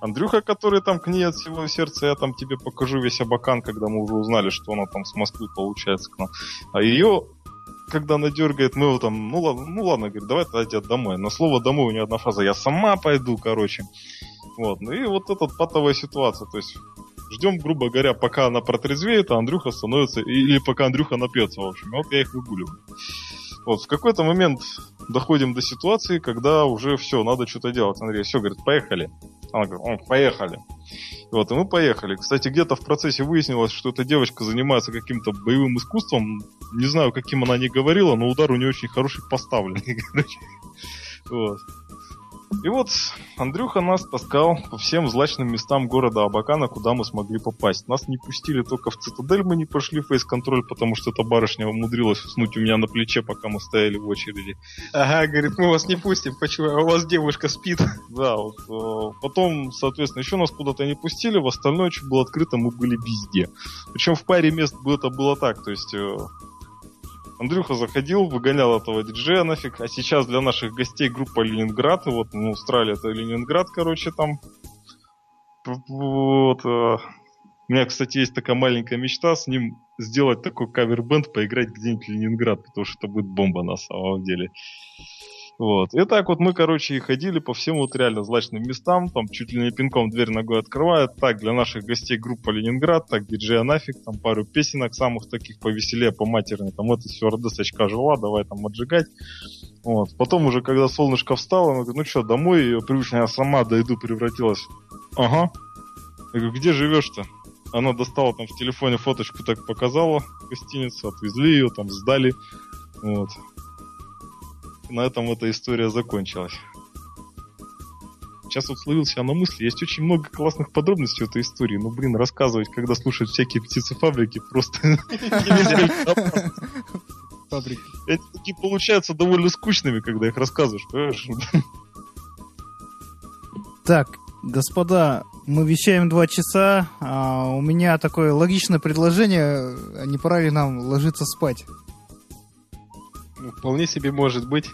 Андрюха, который там к ней от всего сердца, я там тебе покажу весь Абакан, когда мы уже узнали, что она там с Москвы получается к нам. А ее, когда она дергает, мы его там, ну ладно, ну ладно, говорит, давай тогда тебя домой. На слово домой у нее одна фраза, я сама пойду, короче. Вот, ну и вот эта патовая ситуация, то есть ждем, грубо говоря, пока она протрезвеет, а Андрюха становится, или пока Андрюха напьется, в общем. Вот я их выгуливаю. Вот, в какой-то момент доходим до ситуации, когда уже все, надо что-то делать. Андрей, все, говорит, поехали. Она говорит, «О, поехали. Вот, и мы поехали. Кстати, где-то в процессе выяснилось, что эта девочка занимается каким-то боевым искусством. Не знаю, каким она не говорила, но удар у нее очень хороший поставленный. Вот. И вот Андрюха нас таскал по всем злачным местам города Абакана, куда мы смогли попасть. Нас не пустили только в цитадель, мы не прошли фейс-контроль, потому что эта барышня умудрилась уснуть у меня на плече, пока мы стояли в очереди. Ага, говорит, мы вас не пустим, почему? А у вас девушка спит. Да, вот, э, потом, соответственно, еще нас куда-то не пустили, в остальное, что было открыто, мы были везде. Причем в паре мест это было так, то есть э, Андрюха заходил, выгонял этого диджея нафиг, а сейчас для наших гостей группа Ленинград, вот мы устраивали это Ленинград, короче, там. Вот. э, У меня, кстати, есть такая маленькая мечта с ним сделать такой кавер-бенд, поиграть где-нибудь в Ленинград, потому что это будет бомба на самом деле. Вот. И так вот мы, короче, и ходили по всем вот реально злачным местам, там чуть ли не пинком дверь ногой открывают. Так, для наших гостей группа Ленинград, так, диджея нафиг, там пару песенок самых таких повеселее, по матерной, там это все РДСочка жила, давай там отжигать. Вот. Потом уже, когда солнышко встало, она говорит, ну что, домой, ее привычно, я сама дойду, превратилась. Ага. Я говорю, где живешь-то? Она достала там в телефоне фоточку, так показала гостиницу, отвезли ее, там сдали. Вот. На этом эта история закончилась. Сейчас вот словил себя на мысли, есть очень много классных подробностей в этой истории, но, блин, рассказывать, когда слушают всякие птицефабрики, просто. Фабрики. Эти такие получаются довольно скучными, когда их рассказываешь, понимаешь? Так, господа, мы вещаем два часа. а у меня такое логичное предложение. а Не пора ли нам ложиться спать? Ну, Вполне себе может быть.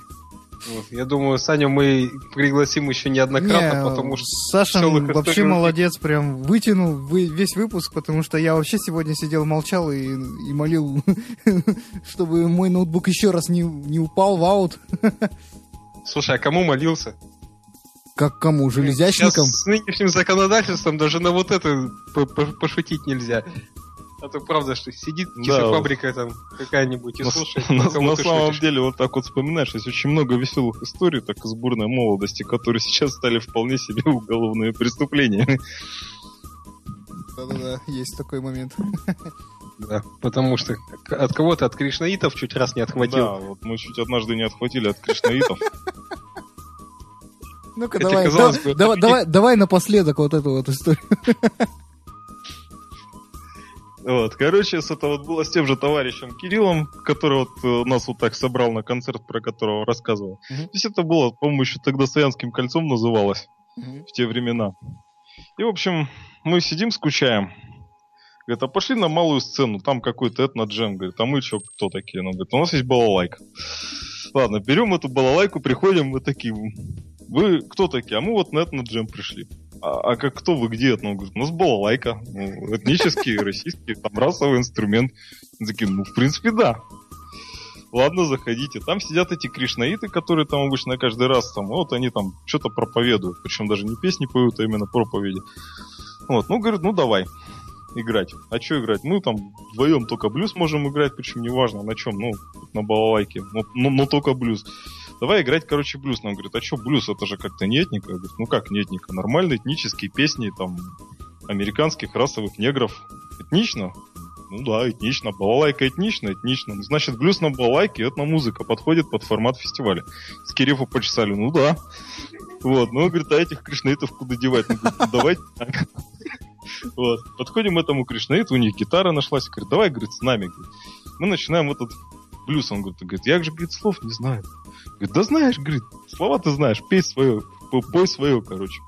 Вот. Я думаю, Саню мы пригласим еще неоднократно, Не, потому что... Саша вообще них- молодец, прям вытянул вы- весь выпуск, потому что я вообще сегодня сидел, молчал и, и молил, чтобы мой ноутбук еще раз не, не упал в аут. Слушай, а кому молился? Как кому? Железячникам? Сейчас с нынешним законодательством даже на вот это по- по- пошутить нельзя. А то правда, что сидит Да, тишефабрика там какая-нибудь и На, слушает. на- на самом шутишь. деле, вот так вот вспоминаешь, есть очень много веселых историй, так из бурной молодости, которые сейчас стали вполне себе уголовными преступлениями. Да-да-да, есть такой момент. Да, потому что от кого-то, от кришнаитов чуть раз не отхватил. Да, вот мы чуть однажды не отхватили от кришнаитов. Ну-ка, давай, казалось да- бы, давай, это давай, давай напоследок вот эту вот историю. Вот, короче, с этого вот было с тем же товарищем Кириллом, который вот э, нас вот так собрал на концерт, про которого рассказывал. Мгм. То есть это было, по-моему, еще тогда Саянским кольцом называлось в те времена. И, в общем, мы сидим, скучаем. Говорит, а пошли на малую сцену, там какой-то этно-джем. Говорит, а мы что, кто такие? Он говорит, у нас есть балалайка. Ладно, берем эту балалайку, приходим, мы такие, вы кто такие? А мы вот на этно-джем пришли. А, а как кто вы, где это? Он говорит, у нас балалайка. Ну, этнический, российский, там расовый инструмент. Такие, ну, в принципе, да. Ладно, заходите. Там сидят эти кришнаиты, которые там обычно каждый раз там, вот они там что-то проповедуют. Причем даже не песни поют, а именно проповеди. Вот, ну, говорит, ну давай играть. А что играть? Ну, там вдвоем только блюз можем играть, причем неважно на чем, ну, на балалайке, но, но, но только блюз. Давай играть, короче, блюз. Нам говорит, а что блюз? Это же как-то не этника. Говорю, ну как не этника? Нормальные этнические песни, там, американских расовых негров. Этнично? Ну да, этнично. Балалайка этнично, этнично. Ну, Значит, блюз на балалайке, этномузыка подходит под формат фестиваля. С Кирефа почесали, ну да. Вот, ну, говорит, а этих кришнаитов куда девать? Ну, говорит, «Ну, давайте так. Вот. Подходим этому кришнаиту, у них гитара нашлась. Говорит, давай, говорит, с нами. Мы начинаем этот блюз. Он говорит, говорит, я же, говорит, слов не знаю. Говорит, да знаешь, говорит, слова ты знаешь, пей свое, пой свое, короче.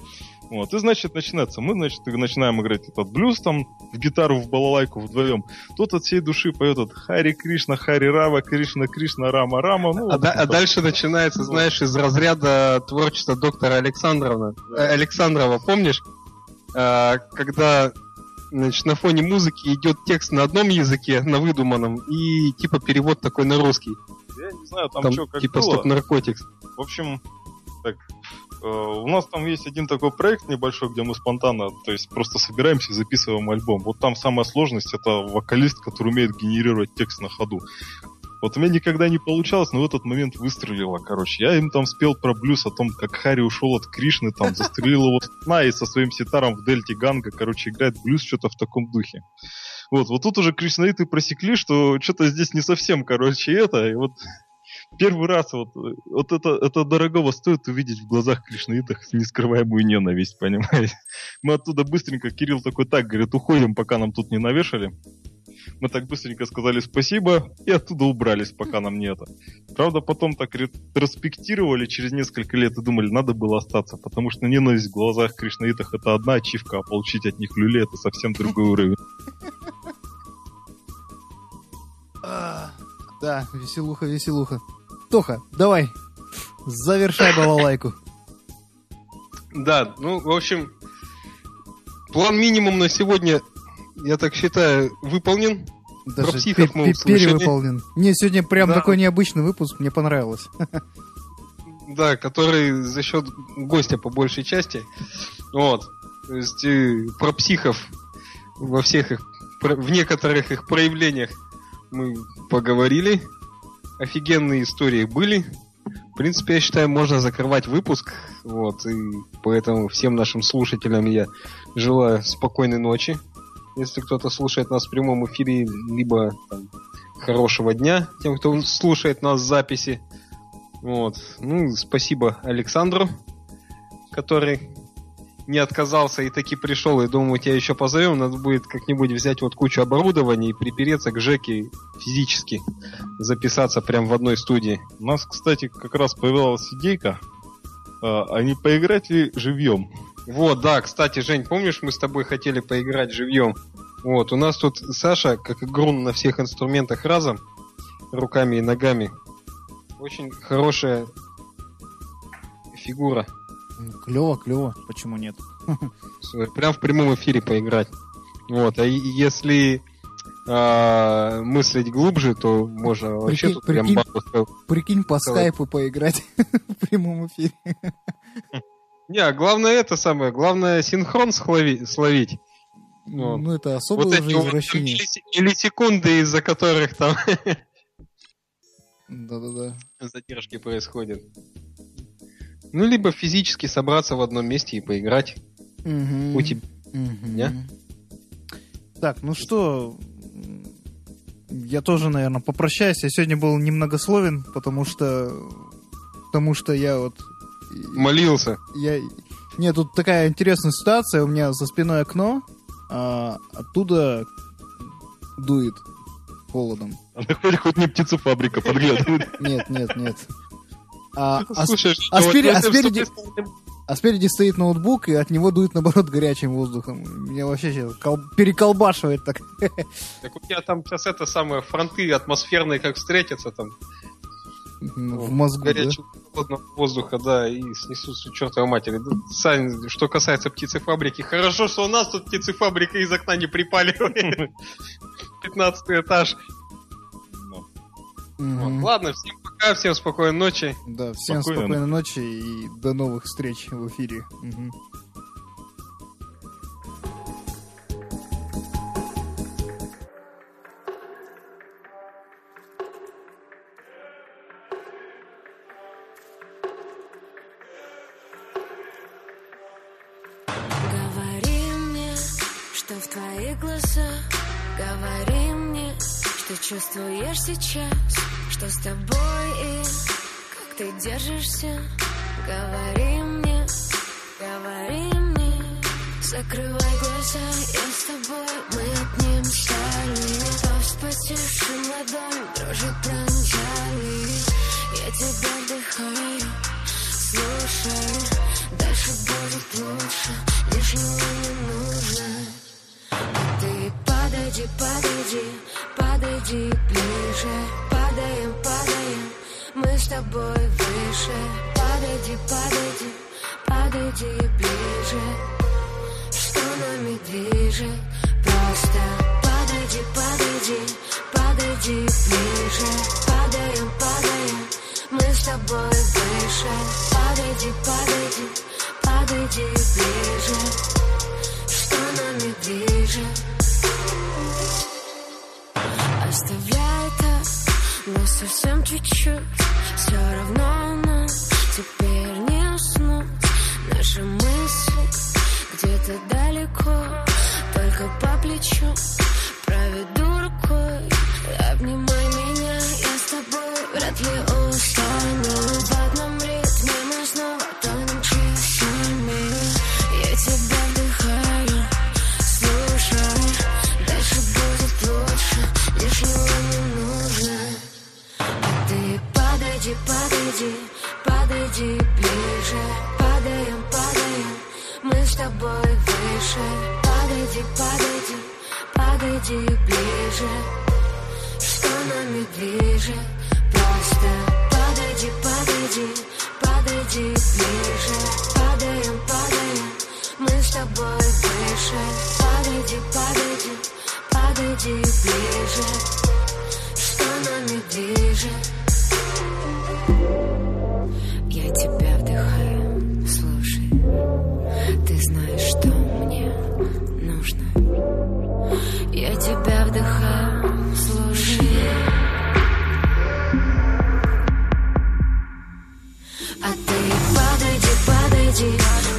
Вот, и, значит, начинается. Мы, значит, начинаем играть этот блюз там, в гитару, в балалайку вдвоем. Тот от всей души поет этот Хари Кришна, Хари Рава, Кришна, Кришна, Рама, Рама. Ну, А, вот да- а дальше начинается, знаешь, из разряда творчества доктора Александровна. э, Александрова, помнишь? А, когда значит, на фоне музыки идет текст на одном языке, на выдуманном, и типа перевод такой на русский. Я не знаю, там, Там, что, как типа было. стоп наркотикс. В общем, так, э, у нас там есть один такой проект небольшой, где мы спонтанно, то есть просто собираемся и записываем альбом. Вот там самая сложность это вокалист, который умеет генерировать текст на ходу. Вот у меня никогда не получалось, но в этот момент выстрелило, короче. Я им там спел про блюз о том, как Хари ушел от Кришны, там застрелил его на и со своим ситаром в дельте Ганга, короче, играет блюз что-то в таком духе. Вот, вот тут уже кришнаиты просекли, что что-то здесь не совсем, короче, это, и вот первый раз вот, вот это, это дорогого стоит увидеть в глазах кришнаитах нескрываемую ненависть, понимаете? Мы оттуда быстренько, Кирилл такой, так, говорит, уходим, пока нам тут не навешали. Мы так быстренько сказали спасибо и оттуда убрались, пока нам не это. Правда, потом так ретроспектировали через несколько лет и думали, надо было остаться, потому что ненависть в глазах кришнаитах это одна ачивка, а получить от них люлей это совсем другой уровень. А, Да, веселуха, веселуха. Тоха, давай, завершай балалайку. Да, ну, в общем, план минимум на сегодня, я так считаю, выполнен. Даже психов пе- мы перевыполнен. Не, сегодня прям Да. такой необычный выпуск, мне понравилось. Да, который за счет гостя по большей части. Вот. То есть э, про психов во всех их, про- в некоторых их проявлениях мы поговорили. Офигенные истории были. В принципе, я считаю, можно закрывать выпуск. Вот. И поэтому всем нашим слушателям я желаю спокойной ночи. Если кто-то слушает нас в прямом эфире, либо там, хорошего дня тем, кто слушает нас в записи. Вот. Ну, спасибо Александру, который не отказался и таки пришел. И думаю, тебя еще позовем. Надо будет как-нибудь взять вот кучу оборудования и припереться к Жеке физически. Записаться прям в одной студии. У нас, кстати, как раз появилась идейка, а а не поиграть ли живьем? Вот, да, кстати, Жень, помнишь, мы с тобой хотели поиграть живьем? Вот, у нас тут Саша, как игрун на всех инструментах разом, руками и ногами. Очень хорошая фигура. Клево, клево, почему нет? Прям в прямом эфире поиграть. Вот, а если а, мыслить глубже, то можно вообще Прикинь- тут прям прикинь. бабушка- Прикинь, по скайпу поиграть в прямом эфире. Не, главное это самое, главное синхрон слови- словить. Ну, Ну, это особое вот уже извращение. миллисе- миллисекунды, из-за которых там Да-да-да. задержки происходят. Ну, либо физически собраться в одном месте и поиграть. Мгм. У тебя. Не? Так, ну что, я тоже, наверное, попрощаюсь. Я сегодня был немногословен, потому что, потому что я вот, молился. я, нет, тут такая интересная ситуация. У меня за спиной окно, а оттуда дует холодом. А на хоть, не птицефабрика подглядывает. Нет, нет, нет. А, а Слушай, а спереди- а спереди- а стоит ноутбук, и от него дует, наоборот, горячим воздухом. Меня вообще сейчас кол- переколбашивает так. Так у тебя там сейчас это самое, фронты атмосферные как встретятся там. В мозгу, да? Холодного воздуха, да, и снесут всю чертовой матери. Да, Сань, что касается птицефабрики, хорошо, что у нас тут птицефабрика из окна не припаливает. 15 этаж. Вот, Ладно, всем пока, всем спокойной ночи. Да, всем Спокойной спокойной ночи и до новых встреч в эфире. Мгм. Чувствуешь сейчас Что с тобой и как ты держишься? Говори мне, говори мне. Закрывай глаза, я с тобой Мы одним стали По вспотевшим ладоням Дрожи пронзали. Я тебя вдыхаю Слушай, дальше будет лучше Лишнего не нужно. А ты подойди, подойди Подойди ближе. Падаем, падаем Мы с тобой выше. Подойди, подойди Подойди ближе. Что нами движет? Просто подойди, подойди Подойди ближе. Падаем, падаем Мы с тобой выше. Подойди, подойди Подойди ближе. Что нами движет Оставляй так, но совсем чуть-чуть. Все равно нам теперь не уснуть. Наши мысли где-то далеко. Только по плечу проведу рукой тобой выше. Подойди, подойди, подойди ближе. Что нами движет Просто подойди, подойди, подойди ближе. Падаем, падаем, мы с тобой выше. Подойди, подойди, подойди ближе. Что нами движет Я тебя знаешь, что мне нужно. Я тебя вдыхаю, слушай. А ты подойди, подойди.